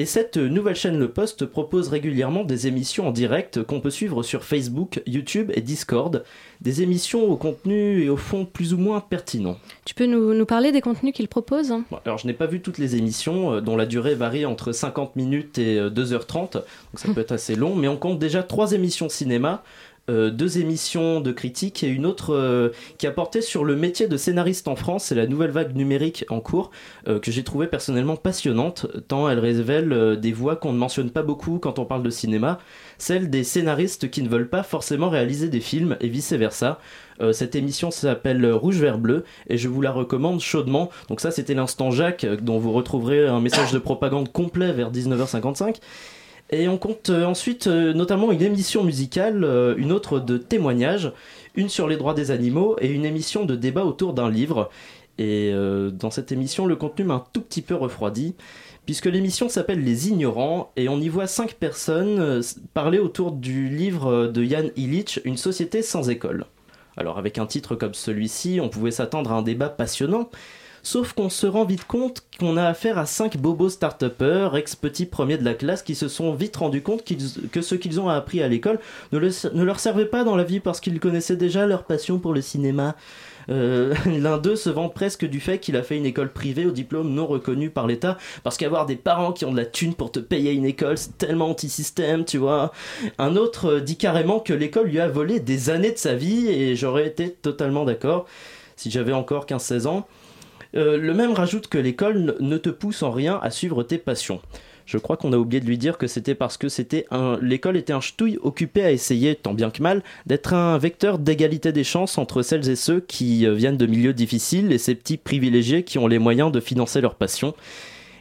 S10: Et cette nouvelle chaîne Le Poste propose régulièrement des émissions en direct qu'on peut suivre sur Facebook, YouTube et Discord. Des émissions au contenu et au fond plus ou moins pertinents.
S2: Tu peux nous, nous parler des contenus qu'ils proposent? Hein
S10: Bon, alors je n'ai pas vu toutes les émissions euh, dont la durée varie entre 50 minutes et euh, 2h30, donc ça peut être assez long, mais on compte déjà trois émissions cinéma, euh, deux émissions de critique et une autre euh, qui a porté sur le métier de scénariste en France, c'est la nouvelle vague numérique en cours, euh, que j'ai trouvé personnellement passionnante, tant elle révèle euh, des voix qu'on ne mentionne pas beaucoup quand on parle de cinéma, celles des scénaristes qui ne veulent pas forcément réaliser des films et vice-versa. Euh, cette émission s'appelle Rouge Vert Bleu et je vous la recommande chaudement. Donc ça c'était l'instant Jacques euh, dont vous retrouverez un message de propagande complet vers 19h55. Et on compte euh, ensuite euh, notamment une émission musicale, euh, une autre de témoignages, une sur les droits des animaux et une émission de débat autour d'un livre. Et dans cette émission, le contenu m'a un tout petit peu refroidi, puisque l'émission s'appelle Les Ignorants, et on y voit cinq personnes parler autour du livre de Jan Illich, Une société sans école. Alors avec un titre comme celui-ci, on pouvait s'attendre à un débat passionnant, Sauf qu'on se rend vite compte qu'on a affaire à cinq bobos start-upers, ex-petits premiers de la classe, qui se sont vite rendus compte que ce qu'ils ont appris à l'école ne, le- ne leur servait pas dans la vie parce qu'ils connaissaient déjà leur passion pour le cinéma. Euh, L'un d'eux se vend presque du fait qu'il a fait une école privée au diplôme non reconnu par l'État, parce qu'avoir des parents qui ont de la thune pour te payer une école, c'est tellement anti-système, tu vois. Un autre euh, dit carrément que l'école lui a volé des années de sa vie, et j'aurais été totalement d'accord si j'avais encore 15-16 ans. Euh, le même rajoute que l'école ne te pousse en rien à suivre tes passions. Je crois qu'on a oublié de lui dire que c'était parce que c'était l'école était un ch'touille occupé à essayer, tant bien que mal, d'être un vecteur d'égalité des chances entre celles et ceux qui euh, viennent de milieux difficiles et ces petits privilégiés qui ont les moyens de financer leur passion.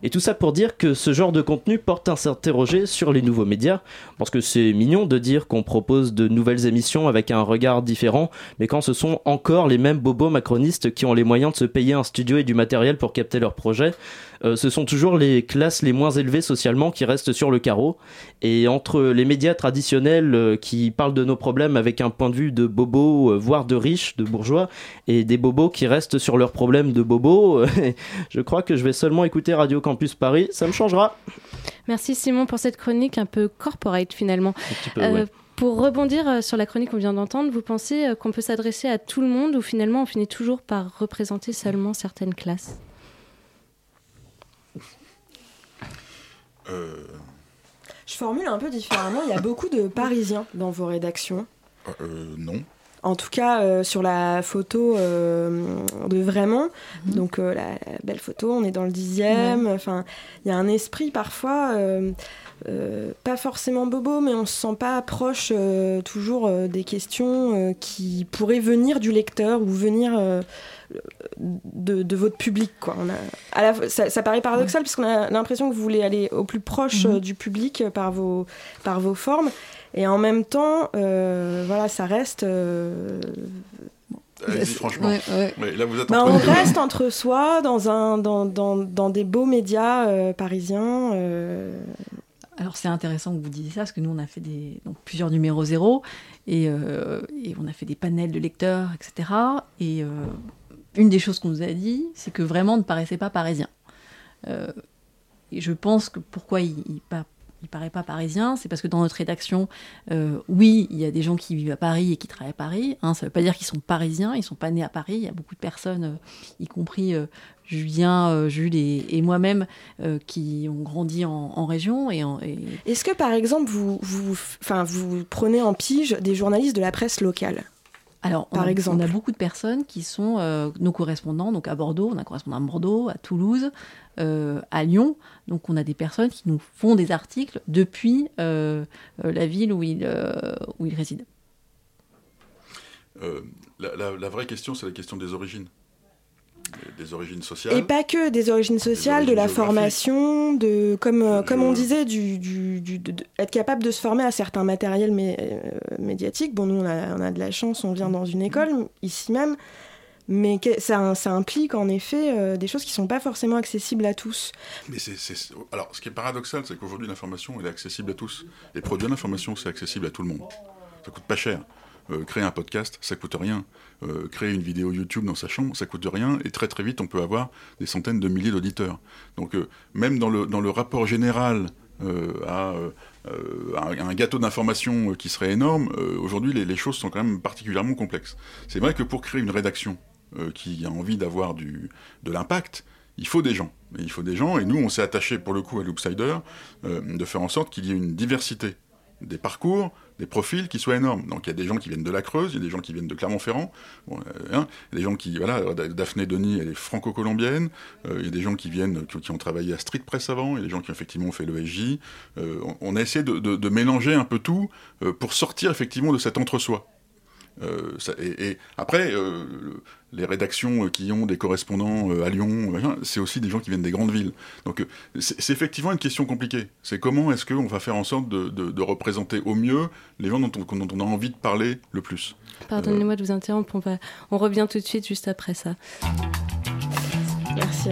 S10: Et tout ça pour dire que ce genre de contenu porte à s'interroger sur les nouveaux médias, parce que c'est mignon de dire qu'on propose de nouvelles émissions avec un regard différent, mais quand ce sont encore les mêmes bobos macronistes qui ont les moyens de se payer un studio et du matériel pour capter leurs projets, euh, ce sont toujours les classes les moins élevées socialement qui restent sur le carreau. Et entre les médias traditionnels euh, qui parlent de nos problèmes avec un point de vue de bobos, euh, voire de riches, de bourgeois, et des bobos qui restent sur leurs problèmes de bobos, euh, je crois que je vais seulement écouter Radio Campus Paris, ça me changera.
S2: Merci Simon pour cette chronique un peu corporate finalement.
S10: petit peu, ouais.
S2: Pour rebondir sur la chronique qu'on vient d'entendre, vous pensez qu'on peut s'adresser à tout le monde ou finalement on finit toujours par représenter seulement certaines classes?
S5: Je formule un peu différemment. Il y a beaucoup de Parisiens dans vos rédactions.
S4: euh, non.
S5: En tout cas, euh, sur la photo euh, de vraiment, donc euh, la, la belle photo, on est dans le dixième. Enfin, il y a un esprit parfois, euh, euh, pas forcément bobo, mais on se sent pas proche euh, toujours euh, des questions euh, qui pourraient venir du lecteur ou venir euh, de, de votre public. Quoi. On a, à la fois- ça, ça paraît paradoxal parce qu'on a l'impression que vous voulez aller au plus proche
S2: Mhm.
S5: euh, du public euh, par vos, par vos formes. Et en même temps, euh, voilà, ça reste. euh,
S4: Allez-y, franchement.
S5: Ouais, ouais.
S4: Ouais, là, vous êtes
S5: bah,
S4: entre
S5: on reste entre soi dans, un, dans, dans, dans des beaux médias euh, parisiens. euh,
S3: Alors c'est intéressant que vous disiez ça, parce que nous on a fait des, donc, plusieurs numéros zéro, et, euh, et on a fait des panels de lecteurs, etc. Et euh, une des choses qu'on nous a dit, c'est que vraiment ne paraissait pas parisien. Euh, et je pense que pourquoi il, il, pa- il paraît pas parisien, c'est parce que dans notre rédaction, euh, oui, il y a des gens qui vivent à Paris et qui travaillent à Paris. Hein, ça ne veut pas dire qu'ils sont parisiens, ils sont pas nés à Paris. Il y a beaucoup de personnes, euh, y compris Julien, Jules et, moi-même, qui ont grandi en, région. Et,
S5: Est-ce que par exemple, vous prenez en pige des journalistes de la presse locale?
S3: Alors, on
S5: Par
S3: a,
S5: exemple.
S3: on a beaucoup de personnes qui sont euh, nos correspondants, donc à Bordeaux, on a un correspondant à Bordeaux, à Toulouse, euh, à Lyon. Donc, on a des personnes qui nous font des articles depuis euh, la ville où ils, euh, où ils résident.
S4: Euh, la, la- la vraie question, c'est la question des origines. Des origines sociales.
S5: Et pas que des origines sociales, de la formation, de comme euh, comme on disait, du, du- du- de- de- être capable de se former à certains matériels mé- euh, médiatiques. Bon, nous on a, on a de la chance, on vient dans une école ici même, mais que- ça, ça implique en effet euh, des choses qui sont pas forcément accessibles à tous.
S4: Mais c'est, alors, ce qui est paradoxal, c'est qu'aujourd'hui, l'information, elle est accessible à tous. Et produire l'information, c'est accessible à tout le monde. Ça coûte pas cher. Euh, créer un podcast, ça coûte rien. Euh, créer une vidéo YouTube dans sa chambre, ça coûte rien. Et très très vite, on peut avoir des centaines de milliers d'auditeurs. Donc, euh, même dans le, dans le rapport général à, un, gâteau d'information qui serait énorme, aujourd'hui, les, choses sont quand même particulièrement complexes. C'est vrai que pour créer une rédaction qui a envie d'avoir de l'impact, il faut des gens. Et il faut des gens, et nous, on s'est attaché pour le coup à Loopsider de faire en sorte qu'il y ait une diversité des parcours, des profils qui soient énormes. Donc il y a des gens qui viennent de la Creuse, il y a des gens qui viennent de Clermont-Ferrand, euh, hein, y a des gens qui, voilà, Daphné Denis, elle est franco-colombienne, euh, il y a des gens qui viennent, qui, ont travaillé à Street Press avant, il y a des gens qui effectivement ont fait l'ESJ. Euh, on, a essayé de, mélanger un peu tout euh, pour sortir effectivement de cet entre-soi. Euh, ça- et, et après, euh, le- les rédactions euh, qui ont des correspondants euh, à Lyon, c'est aussi des gens qui viennent des grandes villes. Donc c'est c'est effectivement une question compliquée. C'est comment est-ce qu'on va faire en sorte de, de- de représenter au mieux les gens dont on, dont on a envie de parler le plus.
S2: Pardonnez-moi de vous interrompre, on, va... on revient tout de suite juste après ça.
S5: Merci.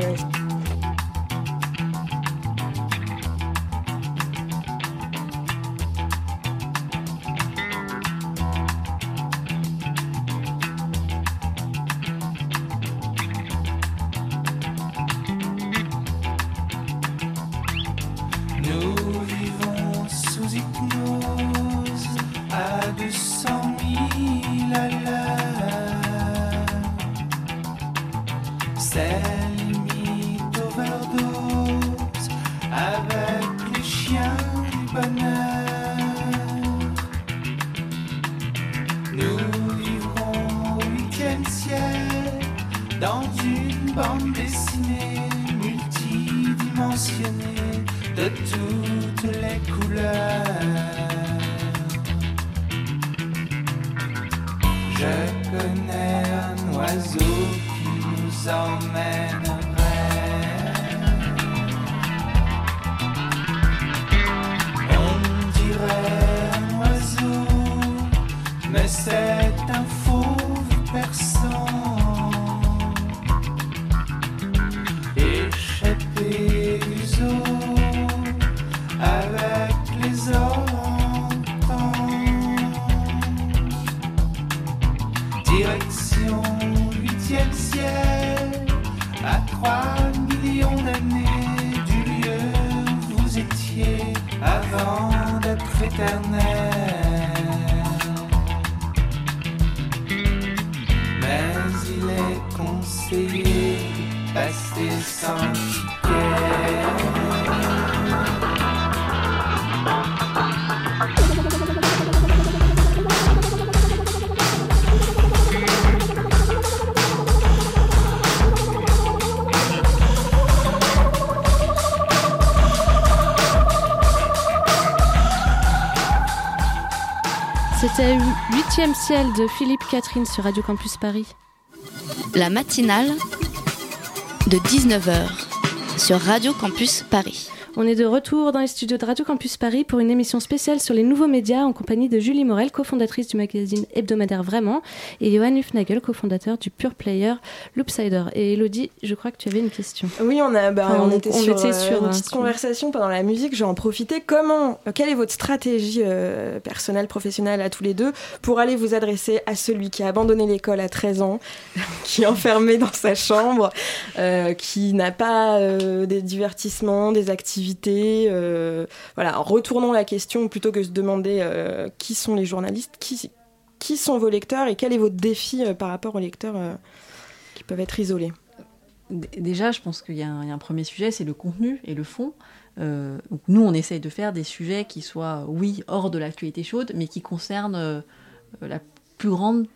S6: Direction huitième ciel, à trois millions d'années du lieu où vous étiez avant d'être éternel. Mais il est conseillé de passer sans
S2: C'était 8 ciel de Philippe Catherine sur Radio Campus Paris.
S1: La matinale de 19h sur Radio Campus Paris.
S2: On est de retour dans les studios de Radio Campus Paris pour une émission spéciale sur les nouveaux médias en compagnie de Julie Morel, cofondatrice du magazine hebdomadaire Vraiment, et Johan Hufnagel, cofondateur du Pure Player Loopsider. Et Elodie, je crois que tu avais une question.
S5: Oui, on, a, bah,
S2: Enfin,
S5: on,
S2: on-
S5: était
S2: on
S5: sur,
S2: était
S5: euh,
S2: sur
S5: une
S2: un-
S5: petite conversation pendant la musique. Je vais en profiter. Comment, euh, quelle est votre stratégie euh, personnelle, professionnelle à tous les deux pour aller vous adresser à celui qui a abandonné l'école à 13 ans, qui est enfermé dans sa chambre, euh, qui n'a pas euh, des divertissements, des activités euh, Voilà, retournons la question plutôt que de se demander euh, qui sont les journalistes, qui, qui sont vos lecteurs et quel est votre défi euh, par rapport aux lecteurs qui peuvent être isolés?
S3: Déjà, je pense qu'il y, a un premier sujet, c'est le contenu et le fond. Nous, on essaye de faire des sujets qui soient, oui, hors de l'actualité chaude, mais qui concernent la plus grande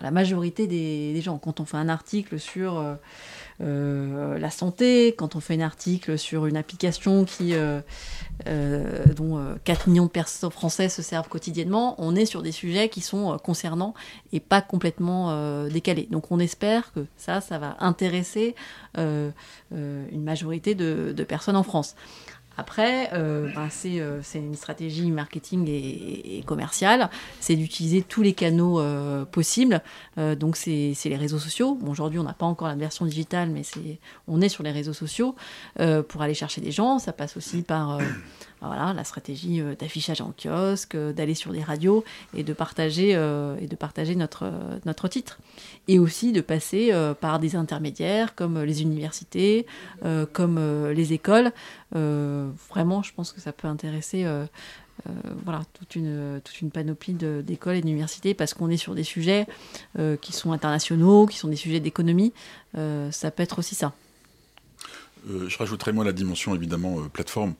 S3: la majorité des gens. Quand on fait un article sur euh, euh, la santé, quand on fait un article sur une application qui, euh, euh, dont euh, 4 millions de personnes français se servent quotidiennement, on est sur des sujets qui sont euh, concernants et pas complètement euh, décalés. Donc on espère que ça, ça va intéresser euh, euh, une majorité de, de personnes en France. Après, euh, ben, c'est euh, c'est une stratégie marketing et, commerciale, c'est d'utiliser tous les canaux euh, possibles. Donc c'est les réseaux sociaux. Aujourd'hui, on n'a pas encore la version digitale, mais on est sur les réseaux sociaux pour aller chercher des gens. Ça passe aussi par voilà, la stratégie euh, d'affichage en kiosque, euh, d'aller sur des radios et de partager, euh, notre, titre. Et aussi de passer par des intermédiaires comme les universités, comme les écoles. Vraiment, je pense que ça peut intéresser voilà, toute, une, panoplie d'écoles et d'universités parce qu'on est sur des sujets qui sont internationaux, qui sont des sujets d'économie. Ça peut être aussi ça.
S4: Je rajouterais moi la dimension évidemment plateforme,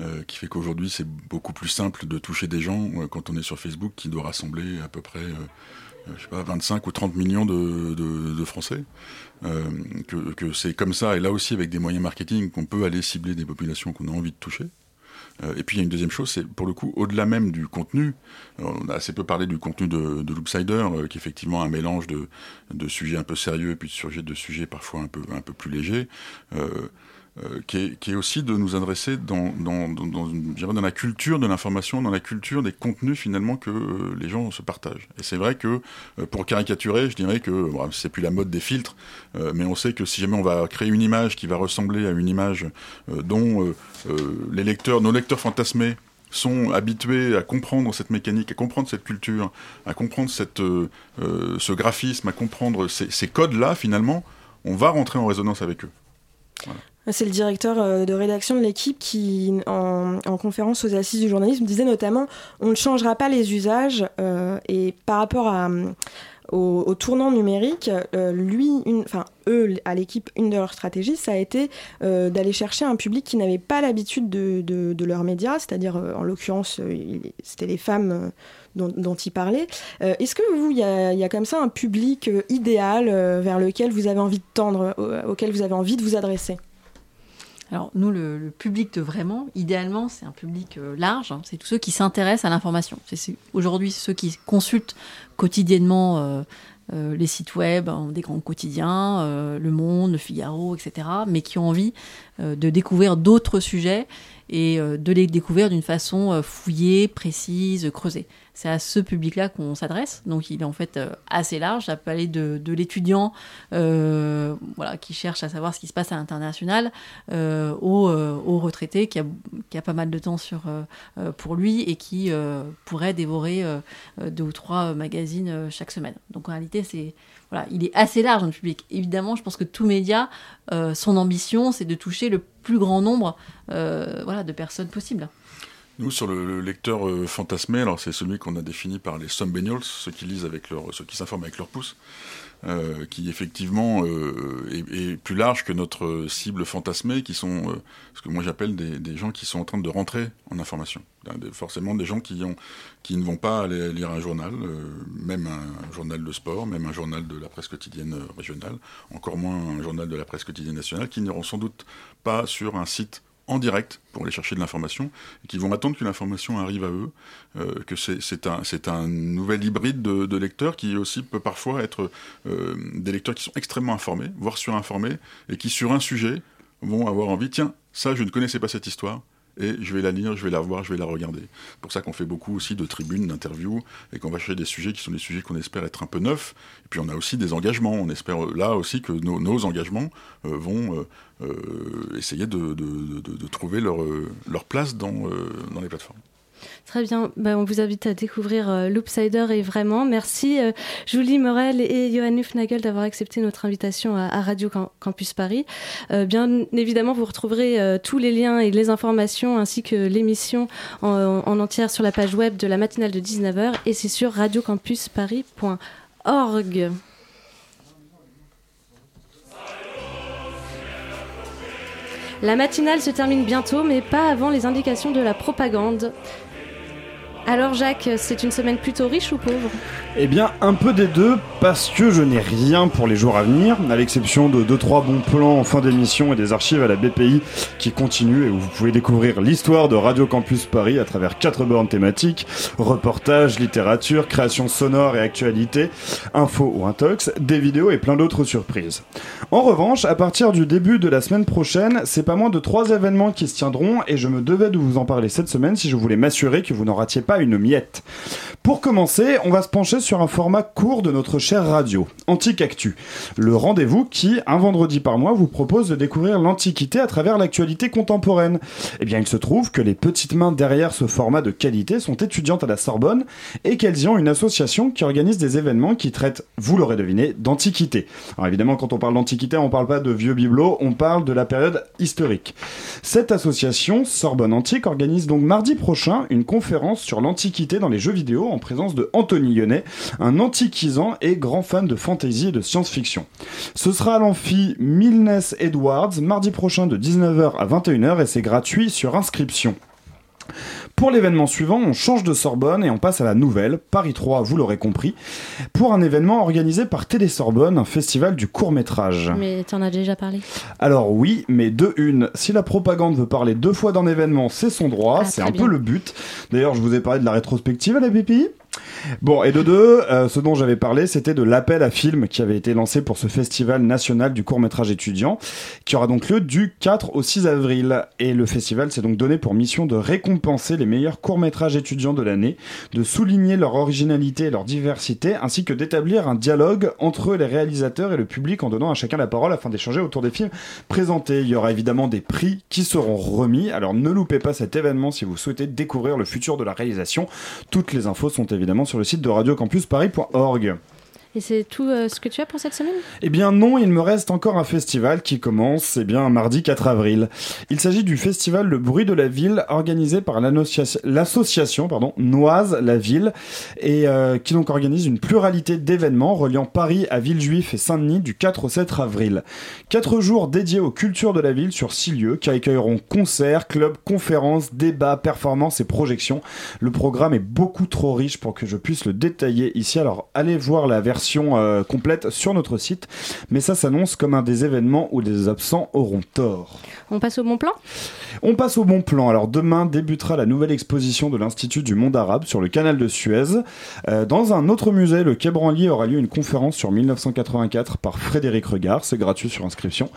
S4: euh, qui fait qu'aujourd'hui c'est beaucoup plus simple de toucher des gens euh, quand on est sur Facebook, qui doit rassembler à peu près, euh, je sais pas, 25 ou 30 millions de, Français. Que c'est comme ça, et là aussi avec des moyens marketing, qu'on peut aller cibler des populations qu'on a envie de toucher. Et puis il y a une deuxième chose, c'est pour le coup, au-delà même du contenu, on a assez peu parlé du contenu de, de Loopsider, euh, qui est effectivement un mélange de, sujets un peu sérieux puis de sujets, de sujets parfois un peu, un peu plus légers, euh, qui, est, aussi de nous adresser dans, la culture de l'information, dans la culture des contenus finalement que euh, les gens se partagent. Et c'est vrai que, euh, pour caricaturer, je dirais que bon, c'est plus la mode des filtres, mais on sait que si jamais on va créer une image qui va ressembler à une image dont les lecteurs, nos lecteurs fantasmés sont habitués à comprendre cette mécanique, à comprendre cette culture, à comprendre ce graphisme, à comprendre ces, ces codes-là, finalement, on va rentrer en résonance avec eux. Voilà.
S5: C'est le directeur euh, de rédaction de l'équipe qui, en, en conférence aux assises du journalisme, disait notamment on ne changera pas les usages euh, et par rapport à, euh, au, tournant numérique, lui, enfin eux, à l'équipe, une de leurs stratégies, ça a été d'aller chercher un public qui n'avait pas l'habitude de, leurs médias, c'est-à-dire en l'occurrence, c'était les femmes dont, dont il parlait. Est-ce que vous, il y a, comme ça un public idéal vers lequel vous avez envie de tendre, au- auquel vous avez envie de vous adresser?
S3: Alors nous, le, public de vraiment, idéalement, c'est un public euh, large. hein. c'est tous ceux qui s'intéressent à l'information. C'est- aujourd'hui ceux qui consultent quotidiennement euh, euh, les sites web hein, des grands quotidiens, Le Monde, Le Figaro, etc., mais qui ont envie de découvrir d'autres sujets et euh, de les découvrir d'une façon euh, fouillée, précise, creusée. C'est à ce public-là qu'on s'adresse. Donc il est en fait euh, assez large. Ça peut aller de, l'étudiant voilà, qui cherche à savoir ce qui se passe à l'international euh, au, retraité qui a, pas mal de temps sur, pour lui et qui pourrait dévorer deux ou trois magazines chaque semaine. Donc en réalité, c'est voilà, il est assez large dans le public. Évidemment, je pense que tout média, euh, son ambition, c'est de toucher le plus grand nombre euh, voilà, de personnes possible.
S4: Nous, sur le, le lecteur euh, fantasmé, alors c'est celui qu'on a défini par les Sumbenials, ceux qui lisent avec leur, ceux qui s'informent avec leur pouce, euh, qui effectivement euh, est, plus large que notre cible fantasmée, qui sont euh, ce que moi j'appelle des, gens qui sont en train de rentrer en information. Forcément des gens qui, ne vont pas aller lire un journal, même un journal de sport, même un journal de la presse quotidienne régionale, encore moins un journal de la presse quotidienne nationale, qui n'iront sans doute pas sur un site en direct pour aller chercher de l'information, et qui vont attendre que l'information arrive à eux, euh, que c'est un, nouvel hybride de, de lecteurs qui aussi peut parfois être euh, des lecteurs qui sont extrêmement informés, voire surinformés, et qui sur un sujet vont avoir envie, tiens, ça je ne connaissais pas cette histoire, et je vais la lire, je vais la voir, je vais la regarder. C'est pour ça qu'on fait beaucoup aussi de tribunes, d'interviews, et qu'on va chercher des sujets qui sont des sujets qu'on espère être un peu neufs. Et puis on a aussi des engagements. On espère euh, là aussi que nos, engagements euh, vont euh, essayer de, trouver leur, place dans les plateformes.
S2: Très bien, Bah, on vous invite à découvrir euh, Loopsider et vraiment merci euh, Julie Morel et Johan Hufnagel d'avoir accepté notre invitation à, Radio Cam- Campus Paris. Euh, bien évidemment, vous retrouverez euh, tous les liens et les informations ainsi que l'émission en, en entière sur la page web de la matinale de 19h et c'est sur radiocampusparis.org. La matinale se termine bientôt, mais pas avant les indications de la propagande. Alors Jacques, c'est une semaine plutôt riche ou pauvre?
S11: Eh bien, un peu des deux, parce que je n'ai rien pour les jours à venir, à l'exception de 2-3 bons plans en fin d'émission et des archives à la BPI qui continuent et où vous pouvez découvrir l'histoire de Radio Campus Paris à travers quatre bornes thématiques, reportages, littérature, création sonore et actualité, info ou intox, des vidéos et plein d'autres surprises. En revanche, à partir du début de la semaine prochaine, c'est pas moins de trois événements qui se tiendront et je me devais de vous en parler cette semaine si je voulais m'assurer que vous n'en ratiez pas une miette. Pour commencer, on va se pencher sur un format court de notre chère radio, Antique Actu. Le rendez-vous qui, un vendredi par mois, vous propose de découvrir l'Antiquité à travers l'actualité contemporaine. Eh bien, il se trouve que les petites mains derrière ce format de qualité sont étudiantes à la Sorbonne et qu'elles y ont une association qui organise des événements qui traitent, vous l'aurez deviné, d'Antiquité. Alors évidemment, quand on parle d'Antiquité, on parle pas de vieux bibelots, on parle de la période historique. Cette association, Sorbonne Antique, organise donc mardi prochain une conférence sur l'Antiquité dans les jeux vidéo présence de Anthony Lyonnais, un antiquisant et grand fan de fantasy et de science-fiction. Ce sera à l'amphi Milnes Edwards, mardi prochain de 19h à 21h et c'est gratuit sur inscription. Pour l'événement suivant, on change de Sorbonne et on passe à la nouvelle, Paris 3, vous l'aurez compris, pour un événement organisé par Télé Sorbonne, un festival du court métrage.
S2: Mais t'en as déjà parlé?
S11: Alors oui, mais de une, si la propagande veut parler deux fois d'un événement, c'est son droit,
S2: Ah,
S11: c'est un
S2: bien.
S11: peu le but. D'ailleurs, je vous ai parlé de la rétrospective à la BPI. Bon, et de deux, euh, ce dont j'avais parlé, c'était de l'appel à film qui avait été lancé pour ce festival national du court-métrage étudiant, qui aura donc lieu du 4 au 6 avril. Et le festival s'est donc donné pour mission de récompenser les meilleurs courts-métrages étudiants de l'année, de souligner leur originalité et leur diversité, ainsi que d'établir un dialogue entre les réalisateurs et le public en donnant à chacun la parole afin d'échanger autour des films présentés. Il y aura évidemment des prix qui seront remis, alors ne loupez pas cet événement si vous souhaitez découvrir le futur de la réalisation. Toutes les infos sont évidemment sur le site de radiocampusparis.org.
S2: Et c'est tout euh, ce que tu as pour cette semaine?
S11: Eh bien non, il me reste encore un festival qui commence eh bien mardi 4 avril. Il s'agit du festival Le bruit de la ville organisé par l'association pardon Noise la ville et euh, qui donc organise une pluralité d'événements reliant Paris à Villejuif et Saint-Denis du 4 au 7 avril. Quatre jours dédiés aux cultures de la ville sur six lieux qui accueilleront concerts, clubs, conférences, débats, performances et projections. Le programme est beaucoup trop riche pour que je puisse le détailler ici. Alors allez voir la version euh, complète sur notre site. Mais ça s'annonce comme un des événements où les absents auront tort.
S2: On passe au bon plan?
S11: On passe au bon plan. Alors demain débutera la nouvelle exposition de l'Institut du monde arabe sur le canal de Suez. Euh, dans un autre musée, le Quai Branly, aura lieu une conférence sur 1984 par Frédéric Regard. C'est gratuit sur inscription.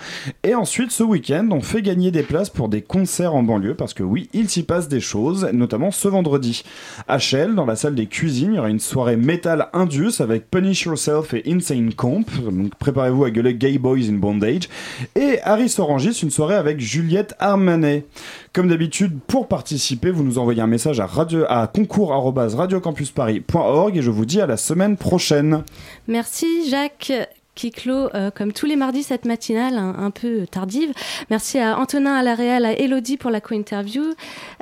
S11: Et ensuite, ce week-end, on fait gagner des places pour des concerts en banlieue parce que oui, il s'y passe des choses, notamment ce vendredi. À Chelles, dans la salle des cuisines, il y aura une soirée métal indus avec Punish Yourself et Insane Comp. Donc préparez-vous à gueuler Gay Boys in Bondage. Et Harris Orangis, une soirée avec Juliette Armanet. Comme d'habitude, pour participer, vous nous envoyez un message à, radio, à concours.radiocampusparis.org et je vous dis à la semaine prochaine.
S2: Merci Jacques qui clôt euh, comme tous les mardis cette matinale un, peu tardive. Merci à Antonin à la Réal, à Elodie pour la co-interview,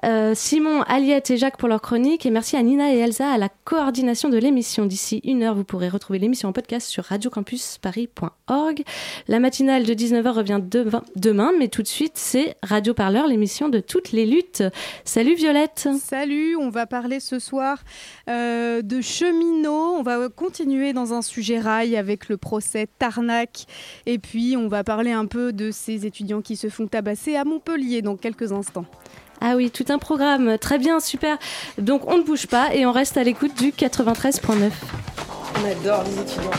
S2: euh, Simon, Aliette et Jacques pour leur chronique et merci à Nina et Elsa à la coordination de l'émission. D'ici une heure, vous pourrez retrouver l'émission en podcast sur radiocampusparis.org. La matinale de 19h revient demain, mais tout de suite, c'est Radio Parleur, l'émission de toutes les luttes. Salut Violette
S12: Salut, on va parler ce soir euh, de cheminots. On va continuer dans un sujet rail avec le procès Tarnac. Et puis, on va parler un peu de ces étudiants qui se font tabasser à Montpellier dans quelques instants.
S2: Ah oui, tout un programme. Très bien, super. Donc on ne bouge pas et on reste à l'écoute du 93.9.
S5: On adore les étudiants.